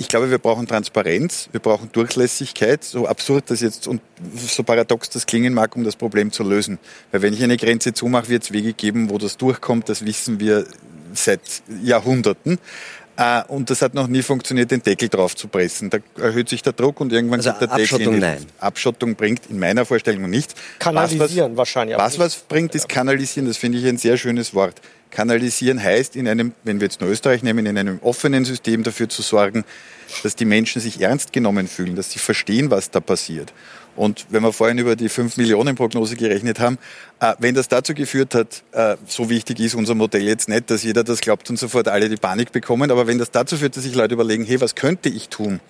E: ich glaube, wir brauchen Transparenz, wir brauchen Durchlässigkeit, so absurd das jetzt und so paradox das klingen mag, um das Problem zu lösen. Weil wenn ich eine Grenze zumache, wird es Wege geben, wo das durchkommt, das wissen wir seit Jahrhunderten. Äh, und das hat noch nie funktioniert, den Deckel drauf zu pressen. Da erhöht sich der Druck und irgendwann
A: also
E: kommt der
A: Abschottung
E: Deckel.
A: In nein.
E: Abschottung bringt in meiner Vorstellung nichts.
H: Kanalisieren
E: was,
H: wahrscheinlich.
E: Was was bringt, ist kanalisieren. Das finde ich ein sehr schönes Wort. Kanalisieren heißt, in einem, wenn wir jetzt nur Österreich nehmen, in einem offenen System dafür zu sorgen, dass die Menschen sich ernst genommen fühlen, dass sie verstehen, was da passiert. Und wenn wir vorhin über die 5 Millionen Prognose gerechnet haben, äh, wenn das dazu geführt hat, äh, so wichtig ist unser Modell jetzt nicht, dass jeder das glaubt und sofort alle die Panik bekommen, aber wenn das dazu führt, dass sich Leute überlegen, hey, was könnte ich tun?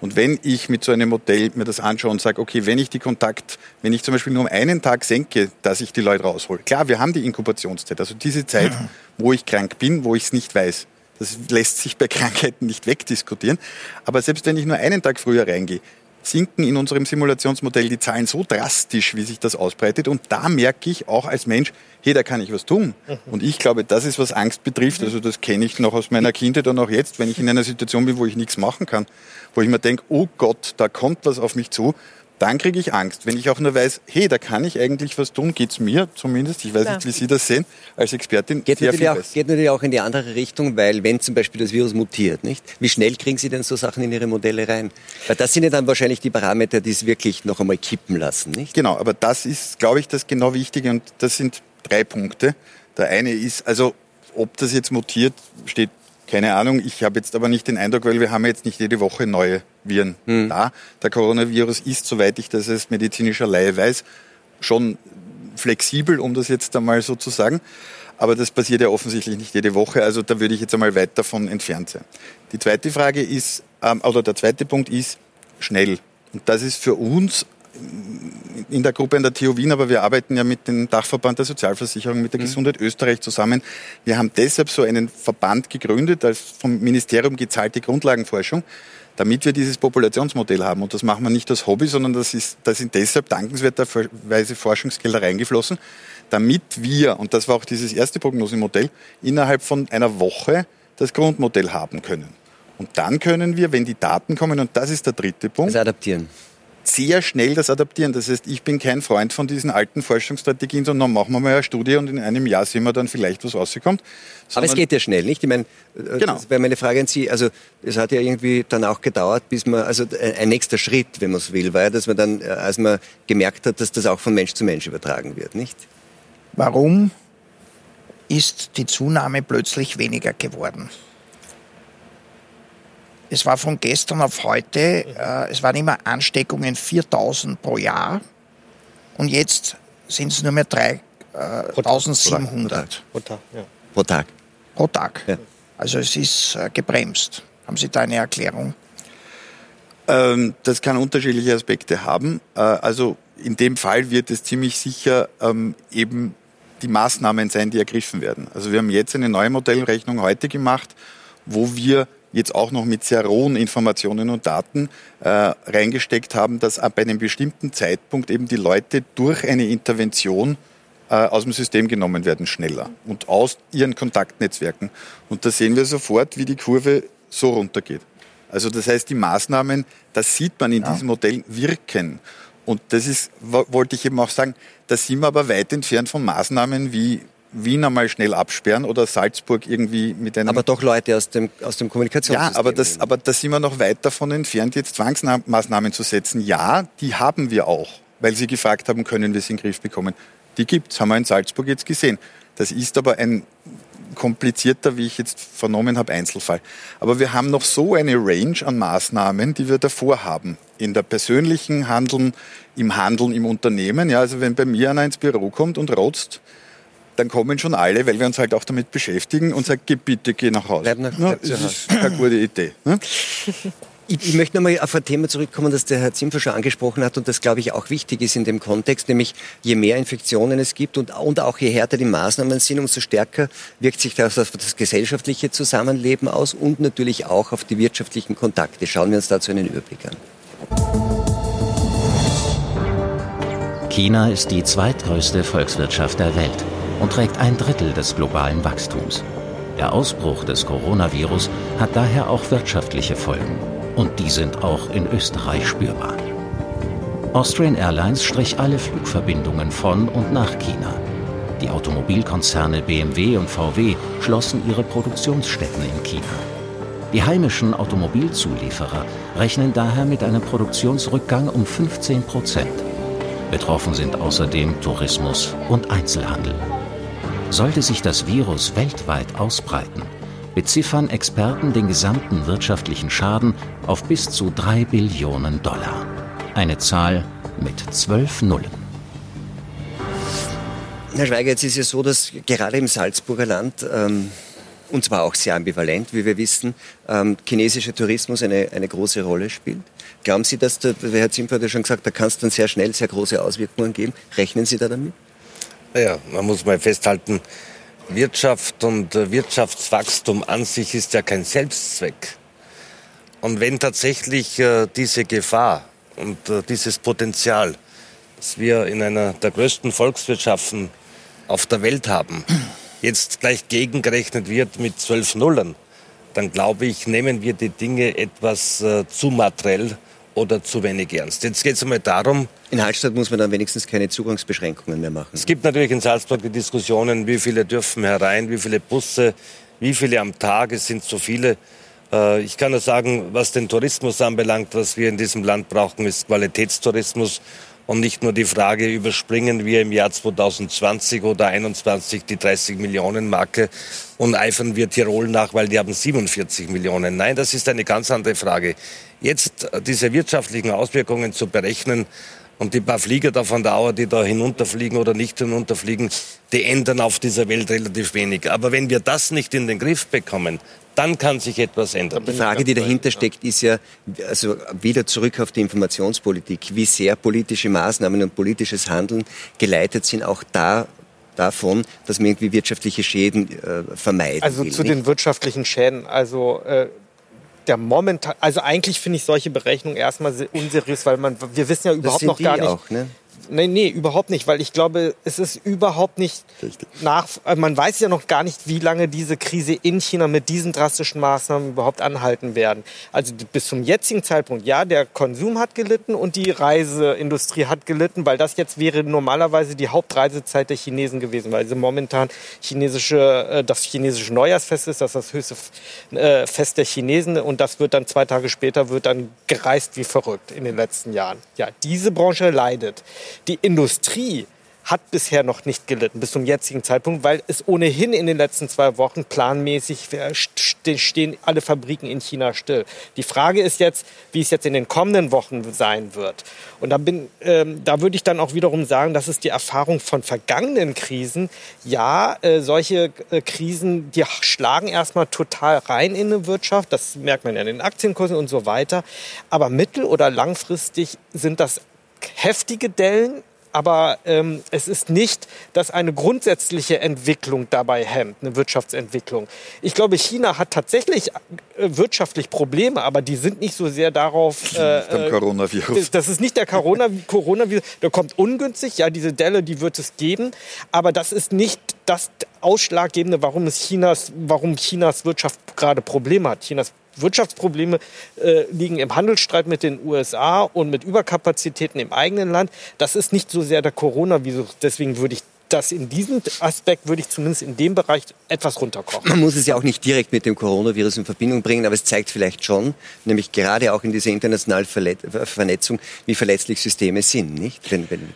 E: Und wenn ich mit so einem Modell mir das anschaue und sage, okay, wenn ich die Kontakt, wenn ich zum Beispiel nur um einen Tag senke, dass ich die Leute raushole. Klar, wir haben die Inkubationszeit, also diese Zeit, wo ich krank bin, wo ich es nicht weiß. Das lässt sich bei [LAUGHS] Krankheiten nicht wegdiskutieren. Aber selbst wenn ich nur einen Tag früher reingehe, sinken in unserem Simulationsmodell die Zahlen so drastisch, wie sich das ausbreitet. Und da merke ich auch als Mensch, hey, da kann ich was tun. Mhm. Und ich glaube, das ist, was Angst betrifft. Also das kenne ich noch aus meiner Kindheit und auch jetzt, wenn ich in einer Situation bin, wo ich nichts machen kann, wo ich mir denke, oh Gott, da kommt was auf mich zu dann kriege ich Angst. Wenn ich auch nur weiß, hey, da kann ich eigentlich was tun, geht es mir zumindest, ich weiß Klar. nicht, wie Sie das sehen, als Expertin.
A: Geht natürlich, auch, geht natürlich auch in die andere Richtung, weil wenn zum Beispiel das Virus mutiert, nicht? Wie schnell kriegen Sie denn so Sachen in Ihre Modelle rein? Weil das sind ja dann wahrscheinlich die Parameter, die es wirklich noch einmal kippen lassen, nicht?
E: Genau, aber das ist, glaube ich, das genau Wichtige und das sind drei Punkte. Der eine ist, also ob das jetzt mutiert, steht keine Ahnung, ich habe jetzt aber nicht den Eindruck, weil wir haben jetzt nicht jede Woche neue Viren hm. da. Der Coronavirus ist, soweit ich das als medizinischer Laie weiß, schon flexibel, um das jetzt einmal so zu sagen. Aber das passiert ja offensichtlich nicht jede Woche, also da würde ich jetzt einmal weit davon entfernt sein. Die zweite Frage ist, ähm, oder der zweite Punkt ist schnell. Und das ist für uns in der Gruppe an der TU Wien, aber wir arbeiten ja mit dem Dachverband der Sozialversicherung, mit der mhm. Gesundheit Österreich zusammen. Wir haben deshalb so einen Verband gegründet, als vom Ministerium gezahlte Grundlagenforschung, damit wir dieses Populationsmodell haben. Und das machen wir nicht als Hobby, sondern das, ist, da sind deshalb dankenswerterweise Forschungsgelder reingeflossen, damit wir, und das war auch dieses erste Prognosemodell, innerhalb von einer Woche das Grundmodell haben können. Und dann können wir, wenn die Daten kommen, und das ist der dritte Punkt,
A: also adaptieren
E: sehr schnell das adaptieren. Das heißt, ich bin kein Freund von diesen alten Forschungsstrategien, sondern machen wir mal eine Studie und in einem Jahr sehen wir dann vielleicht, was rauskommt.
A: Aber es geht ja schnell, nicht? Ich meine, äh, genau. das wäre meine Frage an Sie. Also es hat ja irgendwie dann auch gedauert, bis man, also ein nächster Schritt, wenn man es will, war ja, dass man dann, äh, als man gemerkt hat, dass das auch von Mensch zu Mensch übertragen wird, nicht?
D: Warum ist die Zunahme plötzlich weniger geworden? Es war von gestern auf heute, äh, es waren immer Ansteckungen 4000 pro Jahr und jetzt sind es nur mehr 3700.
A: Pro Tag. Ja. Pro Tag.
D: Pro Tag. Ja. Also es ist äh, gebremst. Haben Sie da eine Erklärung?
E: Ähm, das kann unterschiedliche Aspekte haben. Äh, also in dem Fall wird es ziemlich sicher ähm, eben die Maßnahmen sein, die ergriffen werden. Also wir haben jetzt eine neue Modellrechnung heute gemacht, wo wir jetzt auch noch mit sehr rohen Informationen und Daten äh, reingesteckt haben, dass bei einem bestimmten Zeitpunkt eben die Leute durch eine Intervention äh, aus dem System genommen werden schneller und aus ihren Kontaktnetzwerken. Und da sehen wir sofort, wie die Kurve so runtergeht. Also das heißt, die Maßnahmen, das sieht man in ja. diesem Modell wirken. Und das ist, wollte ich eben auch sagen, da sind wir aber weit entfernt von Maßnahmen wie Wien einmal schnell absperren oder Salzburg irgendwie mit einem...
A: Aber doch Leute aus dem, aus dem Kommunikationssystem.
E: Ja, aber, das, aber da sind wir noch weit davon entfernt, jetzt Zwangsmaßnahmen zu setzen. Ja, die haben wir auch, weil Sie gefragt haben, können wir es in den Griff bekommen. Die gibt's, haben wir in Salzburg jetzt gesehen. Das ist aber ein komplizierter, wie ich jetzt vernommen habe, Einzelfall. Aber wir haben noch so eine Range an Maßnahmen, die wir davor haben. In der persönlichen Handeln, im Handeln im Unternehmen. Ja, also wenn bei mir einer ins Büro kommt und rotzt, dann kommen schon alle, weil wir uns halt auch damit beschäftigen und sagen, geh bitte, geh nach Hause. Bleib nach, bleib das ist eine gute Idee. Ne? [LAUGHS]
A: Ich, ich, möchte nochmal auf ein Thema zurückkommen, das der Herr Zimpfer schon angesprochen hat und das, glaube ich, auch wichtig ist in dem Kontext, nämlich je mehr Infektionen es gibt und, und auch je härter die Maßnahmen sind, umso stärker wirkt sich das auf das gesellschaftliche Zusammenleben aus und natürlich auch auf die wirtschaftlichen Kontakte. Schauen wir uns dazu einen Überblick an.
B: China ist die zweitgrößte Volkswirtschaft der Welt und trägt ein Drittel des globalen Wachstums. Der Ausbruch des Coronavirus hat daher auch wirtschaftliche Folgen. Und die sind auch in Österreich spürbar. Austrian Airlines strich alle Flugverbindungen von und nach China. Die Automobilkonzerne BMW und VW schlossen ihre Produktionsstätten in China. Die heimischen Automobilzulieferer rechnen daher mit einem Produktionsrückgang um 15 Prozent. Betroffen sind außerdem Tourismus und Einzelhandel. Sollte sich das Virus weltweit ausbreiten, beziffern Experten den gesamten wirtschaftlichen Schaden auf bis zu drei Billionen Dollar. Eine Zahl mit zwölf Nullen.
A: Herr Schweiger, jetzt ist es so, dass gerade im Salzburger Land, ähm, und zwar auch sehr ambivalent, wie wir wissen, ähm, chinesischer Tourismus eine, eine große Rolle spielt. Glauben Sie, dass, der, Herr Zimpfer hat ja schon gesagt, da kann es dann sehr schnell sehr große Auswirkungen geben. Rechnen Sie da damit?
C: Naja, man muss mal festhalten, Wirtschaft und äh, Wirtschaftswachstum an sich ist ja kein Selbstzweck. Und wenn tatsächlich äh, diese Gefahr und äh, dieses Potenzial, das wir in einer der größten Volkswirtschaften auf der Welt haben, jetzt gleich gegengerechnet wird mit zwölf Nullen, dann glaube ich, nehmen wir die Dinge etwas zu materiell oder zu wenig ernst. Jetzt geht es einmal darum.
A: In Hallstatt muss man dann wenigstens keine Zugangsbeschränkungen mehr machen.
C: Es gibt natürlich in Salzburg die Diskussionen, wie viele dürfen herein, wie viele Busse, wie viele am Tag. Es sind so viele. Äh, ich kann nur sagen, was den Tourismus anbelangt, was wir in diesem Land brauchen, ist Qualitätstourismus und nicht nur die Frage, überspringen wir im Jahr 2020 oder 2021 die 30 Millionen Marke und eifern wir Tirol nach, weil die haben 47 Millionen. Nein, das ist eine ganz andere Frage. Jetzt äh, diese wirtschaftlichen Auswirkungen zu berechnen, und die paar Flieger da von Dauer, die da hinunterfliegen oder nicht hinunterfliegen, die ändern auf dieser Welt relativ wenig. Aber wenn wir das nicht in den Griff bekommen, dann kann sich etwas ändern.
A: Die Frage, die dahinter steckt, ist ja, also wieder zurück auf die Informationspolitik, wie sehr politische Maßnahmen und politisches Handeln geleitet sind, auch da davon, dass man irgendwie wirtschaftliche Schäden äh, vermeiden
H: Also
A: will,
H: zu nicht? den wirtschaftlichen Schäden. Also äh, der momentan, also eigentlich finde ich solche Berechnungen erstmal unseriös, weil man, wir wissen ja überhaupt noch gar nicht. Auch, ne? Nee, nee, überhaupt nicht, weil ich glaube, es ist überhaupt nicht Richtig. nach, äh, man weiß ja noch gar nicht, wie lange diese Krise in China mit diesen drastischen Maßnahmen überhaupt anhalten werden. Also bis zum jetzigen Zeitpunkt, ja, der Konsum hat gelitten und die Reiseindustrie hat gelitten, weil das jetzt wäre normalerweise die Hauptreisezeit der Chinesen gewesen, weil sie momentan chinesische, äh, das chinesische Neujahrsfest ist, das ist das höchste äh, Fest der Chinesen und das wird dann zwei Tage später wird dann gereist wie verrückt in den letzten Jahren. Ja, diese Branche leidet. Die Industrie hat bisher noch nicht gelitten, bis zum jetzigen Zeitpunkt, weil es ohnehin in den letzten zwei Wochen planmäßig stehen alle Fabriken in China still. Die Frage ist jetzt, wie es jetzt in den kommenden Wochen sein wird. Und da, bin, ähm, da würde ich dann auch wiederum sagen, das ist die Erfahrung von vergangenen Krisen. Ja, äh, solche äh, Krisen, die schlagen erstmal total rein in eine Wirtschaft. Das merkt man ja in den Aktienkursen und so weiter. Aber mittel- oder langfristig sind das heftige Dellen aber ähm, es ist nicht, dass eine grundsätzliche Entwicklung dabei hemmt, eine Wirtschaftsentwicklung. Ich glaube, China hat tatsächlich äh, wirtschaftlich Probleme, aber die sind nicht so sehr darauf.
E: Äh, Coronavirus.
H: Das ist nicht der Corona Coronavirus. Der kommt ungünstig. Ja, diese Delle, die wird es geben. Aber das ist nicht das Ausschlaggebende, warum es Chinas, warum Chinas Wirtschaft gerade Probleme hat. Chinas Wirtschaftsprobleme äh, liegen im Handelsstreit mit den USA und mit Überkapazitäten im eigenen Land. Das ist nicht so sehr der Coronavirus. Deswegen würde ich das in diesem Aspekt würde ich zumindest in dem Bereich etwas runterkochen.
A: Man muss es ja auch nicht direkt mit dem Coronavirus in Verbindung bringen, aber es zeigt vielleicht schon, nämlich gerade auch in dieser internationalen Vernetzung, wie verletzlich Systeme sind, nicht? Wenn,
E: wenn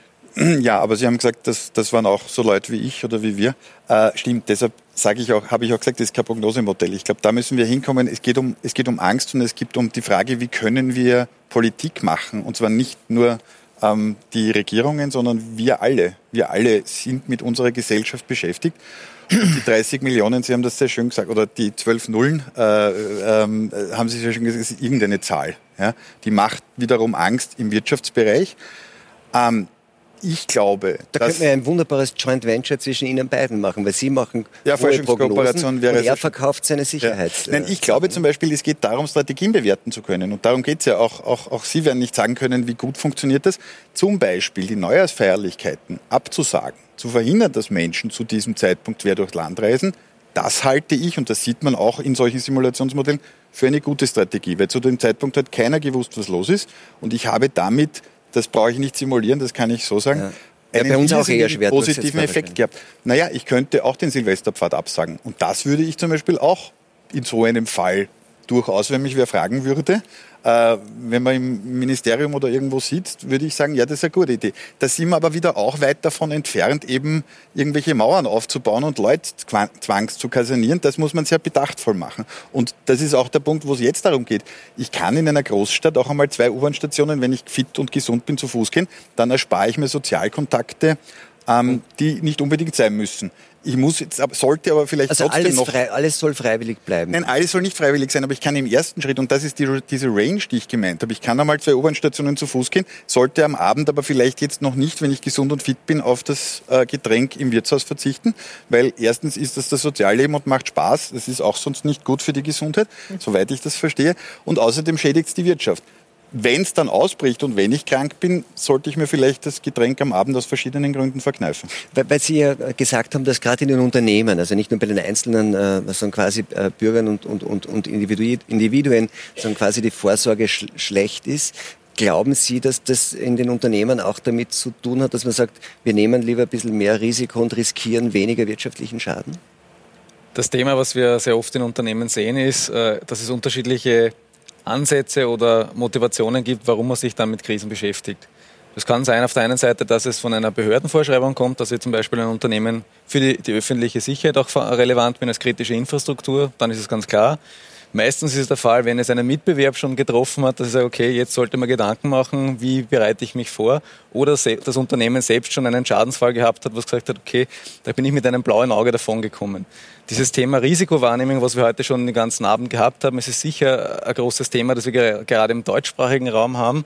E: ja, aber Sie haben gesagt, das, das waren auch so Leute wie ich oder wie wir. Äh, stimmt, deshalb sage ich auch, habe ich auch gesagt, das ist kein Prognosemodell. Ich glaube, da müssen wir hinkommen. Es geht um, es geht um Angst und es geht um die Frage, wie können wir Politik machen? Und zwar nicht nur ähm, die Regierungen, sondern wir alle. Wir alle sind mit unserer Gesellschaft beschäftigt. Die 30 Millionen, Sie haben das sehr schön gesagt, oder die 12 Nullen, äh, äh, haben Sie sehr schön gesagt, ist irgendeine Zahl. Ja? Die macht wiederum Angst im Wirtschaftsbereich. Ähm, ich glaube,
A: da könnte man ein wunderbares Joint Venture zwischen Ihnen beiden machen, weil Sie machen
E: ja, Forschungskooperation wäre
A: und er verkauft seine Sicherheit.
E: Ja. Nein, ich glaube zum Beispiel, es geht darum, Strategien bewerten zu können. Und darum geht es ja auch, auch. Auch Sie werden nicht sagen können, wie gut funktioniert das. Zum Beispiel die Neujahrsfeierlichkeiten abzusagen, zu verhindern, dass Menschen zu diesem Zeitpunkt quer durch Land reisen. Das halte ich, und das sieht man auch in solchen Simulationsmodellen, für eine gute Strategie, weil zu dem Zeitpunkt hat keiner gewusst, was los ist. Und ich habe damit das brauche ich nicht simulieren, das kann ich so sagen. Ja.
A: Ja, bei uns auch eher schwer
E: positiven Effekt gehabt. Naja, ich könnte auch den Silvesterpfad absagen. Und das würde ich zum Beispiel auch in so einem Fall durchaus, wenn mich wer fragen würde, äh, wenn man im Ministerium oder irgendwo sitzt, würde ich sagen, ja, das ist eine gute Idee. Da sind wir aber wieder auch weit davon entfernt, eben irgendwelche Mauern aufzubauen und Leute zwangs zu kasernieren. Das muss man sehr bedachtvoll machen. Und das ist auch der Punkt, wo es jetzt darum geht. Ich kann in einer Großstadt auch einmal zwei U-Bahn-Stationen, wenn ich fit und gesund bin, zu Fuß gehen. Dann erspare ich mir Sozialkontakte, ähm, die nicht unbedingt sein müssen. Ich muss jetzt, sollte aber vielleicht
A: also
E: trotzdem
A: alles
E: noch.
A: Frei, alles soll freiwillig bleiben.
E: Nein, alles soll nicht freiwillig sein, aber ich kann im ersten Schritt, und das ist die, diese Range, die ich gemeint habe, ich kann einmal zwei U-Bahn-Stationen zu Fuß gehen, sollte am Abend aber vielleicht jetzt noch nicht, wenn ich gesund und fit bin, auf das äh, Getränk im Wirtshaus verzichten, weil erstens ist das das Sozialleben und macht Spaß. Das ist auch sonst nicht gut für die Gesundheit, soweit ich das verstehe. Und außerdem schädigt es die Wirtschaft wenn es dann ausbricht und wenn ich krank bin, sollte ich mir vielleicht das Getränk am Abend aus verschiedenen Gründen verkneifen.
A: Weil, weil Sie ja gesagt haben, dass gerade in den Unternehmen, also nicht nur bei den einzelnen äh, sondern quasi äh, Bürgern und, und, und, und Individuen, sondern quasi die Vorsorge sch schlecht ist. Glauben Sie, dass das in den Unternehmen auch damit zu tun hat, dass man sagt, wir nehmen lieber ein bisschen mehr Risiko und riskieren weniger wirtschaftlichen Schaden?
G: Das Thema, was wir sehr oft in Unternehmen sehen, ist, äh, dass es unterschiedliche Ansätze oder Motivationen gibt, warum man sich dann mit Krisen beschäftigt. Das kann sein auf der einen Seite, dass es von einer Behördenvorschreibung kommt, dass ich zum Beispiel ein Unternehmen für die, die öffentliche Sicherheit auch relevant bin als kritische Infrastruktur, dann ist es ganz klar. Meistens ist es der Fall, wenn es einen Mitbewerb schon getroffen hat, dass ich sage, okay, jetzt sollte man Gedanken machen, wie bereite ich mich vor. Oder das Unternehmen selbst schon einen Schadensfall gehabt hat, was gesagt hat, okay, da bin ich mit einem blauen Auge davon gekommen. Dieses Thema Risikowahrnehmung, was wir heute schon den ganzen Abend gehabt haben, ist sicher ein großes Thema, das wir gerade im deutschsprachigen Raum haben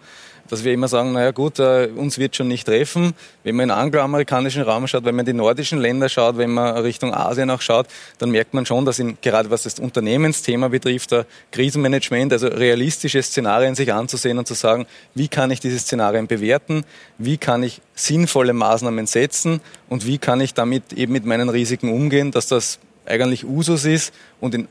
G: dass wir immer sagen, naja gut, äh, uns wird schon nicht treffen. Wenn man in den angloamerikanischen Raum schaut, wenn man in die nordischen Länder schaut, wenn man Richtung Asien auch schaut, dann merkt man schon, dass in, gerade was das Unternehmensthema betrifft, der Krisenmanagement, also realistische Szenarien sich anzusehen und zu sagen, wie kann ich diese Szenarien bewerten, wie kann ich sinnvolle Maßnahmen setzen und wie kann ich damit eben mit meinen Risiken umgehen, dass das eigentlich Usus ist und in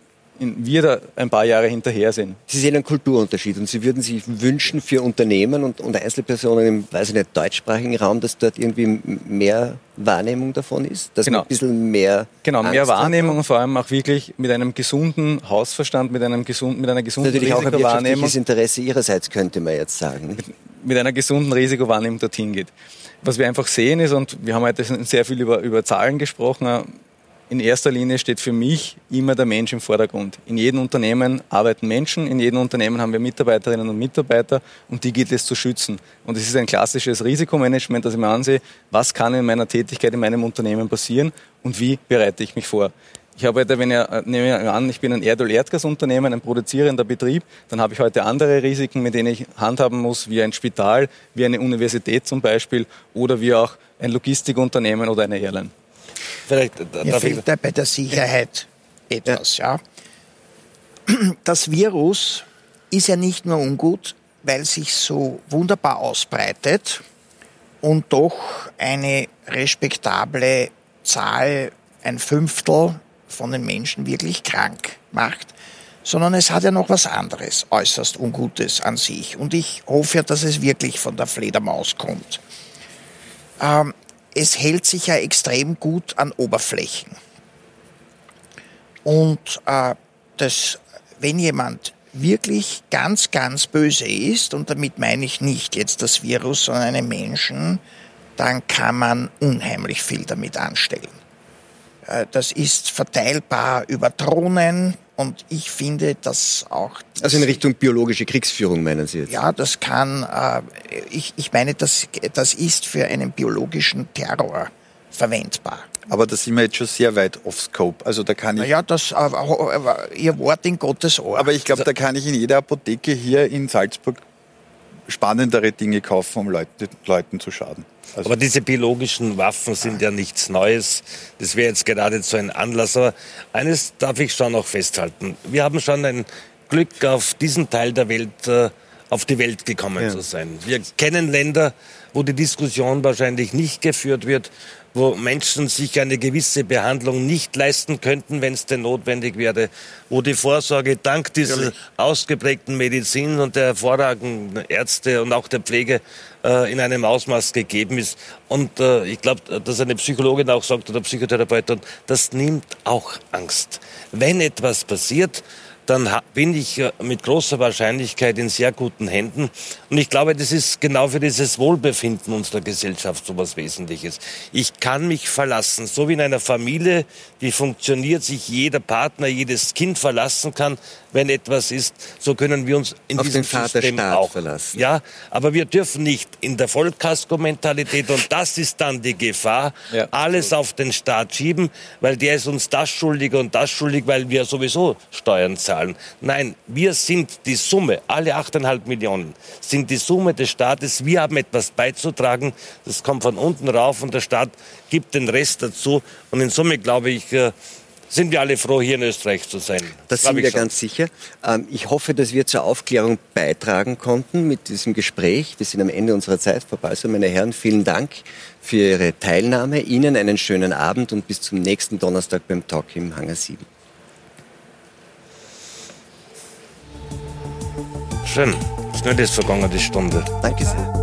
G: wir da ein paar Jahre hinterher sind.
A: Sie sehen einen Kulturunterschied und Sie würden sich wünschen für Unternehmen und, und Einzelpersonen im weiß ich nicht, deutschsprachigen Raum, dass dort irgendwie mehr Wahrnehmung davon ist, dass genau. man ein bisschen mehr
G: genau Angst mehr Wahrnehmung und vor allem auch wirklich mit einem gesunden Hausverstand, mit einem gesunden, mit einer gesunden
A: Natürlich auch ein wirtschaftliches Interesse Ihrerseits könnte man jetzt sagen.
G: Mit, mit einer gesunden Risikowahrnehmung dorthin geht. was wir einfach sehen ist, und wir haben heute sehr viel über, über Zahlen gesprochen, in erster Linie steht für mich immer der Mensch im Vordergrund. In jedem Unternehmen arbeiten Menschen, in jedem Unternehmen haben wir Mitarbeiterinnen und Mitarbeiter und die gilt es zu schützen. Und es ist ein klassisches Risikomanagement, dass ich mir ansehe, was kann in meiner Tätigkeit in meinem Unternehmen passieren und wie bereite ich mich vor. Ich habe heute, wenn ihr, äh, nehme an, ich bin ein Erdöl-Erdgasunternehmen, ein produzierender Betrieb, dann habe ich heute andere Risiken, mit denen ich handhaben muss, wie ein Spital, wie eine Universität zum Beispiel oder wie auch ein Logistikunternehmen oder eine Airline.
D: Vielleicht Mir fehlt da bei der Sicherheit etwas, ja. Das Virus ist ja nicht nur ungut, weil sich so wunderbar ausbreitet und doch eine respektable Zahl, ein Fünftel von den Menschen wirklich krank macht, sondern es hat ja noch was anderes, äußerst Ungutes an sich. Und ich hoffe ja, dass es wirklich von der Fledermaus kommt. Ähm, es hält sich ja extrem gut an Oberflächen. Und äh, das, wenn jemand wirklich ganz, ganz böse ist, und damit meine ich nicht jetzt das Virus, sondern einen Menschen, dann kann man unheimlich viel damit anstellen. Äh, das ist verteilbar über Drohnen und ich finde, dass auch.
A: Also in Richtung biologische Kriegsführung meinen Sie jetzt?
D: Ja, das kann. Äh, ich, ich meine, das, das ist für einen biologischen Terror verwendbar.
E: Aber da sind wir jetzt schon sehr weit off Scope. Also da kann ich.
D: Ja, das, äh, Ihr Wort in Gottes Ohr.
E: Aber ich glaube, da kann ich in jeder Apotheke hier in Salzburg spannendere Dinge kaufen, um Leute, Leuten zu schaden.
C: Also aber diese biologischen Waffen sind ja nichts Neues. Das wäre jetzt geradezu ein Anlass. Aber eines darf ich schon noch festhalten. Wir haben schon ein Glück, auf diesen Teil der Welt, äh, auf die Welt gekommen ja. zu sein. Wir kennen Länder, wo die Diskussion wahrscheinlich nicht geführt wird, wo Menschen sich eine gewisse Behandlung nicht leisten könnten, wenn es denn notwendig wäre, wo die Vorsorge dank dieser ausgeprägten Medizin und der hervorragenden Ärzte und auch der Pflege äh, in einem Ausmaß gegeben ist. Und äh, ich glaube, dass eine Psychologin auch sagt oder Psychotherapeut, das nimmt auch Angst. Wenn etwas passiert, dann bin ich mit großer Wahrscheinlichkeit in sehr guten Händen. Und ich glaube, das ist genau für dieses Wohlbefinden unserer Gesellschaft so was Wesentliches. Ich kann mich verlassen, so wie in einer Familie, die funktioniert, sich jeder Partner, jedes Kind verlassen kann, wenn etwas ist, so können wir uns in
A: Auf
C: diesem
A: den System auch verlassen.
C: Ja, aber wir dürfen nicht in der Vollkasko-Mentalität und das ist dann die Gefahr, ja. alles auf den Staat schieben, weil der ist uns das schuldig und das schuldig, weil wir sowieso Steuern zahlen. Nein, wir sind die Summe, alle 8,5 Millionen sind die Summe des Staates. Wir haben etwas beizutragen. Das kommt von unten rauf und der Staat gibt den Rest dazu. Und in Summe glaube ich, äh, sind wir alle froh, hier in Österreich zu sein.
A: Das sind wir schon. ganz sicher. Ähm, ich hoffe, dass wir zur Aufklärung beitragen konnten mit diesem Gespräch. Wir sind am Ende unserer Zeit vorbei. Also, meine Herren, vielen Dank für Ihre Teilnahme. Ihnen einen schönen Abend und bis zum nächsten Donnerstag beim Talk im Hangar 7.
C: Schön. Schnell ist vergangen, die Stunde.
A: Danke sehr.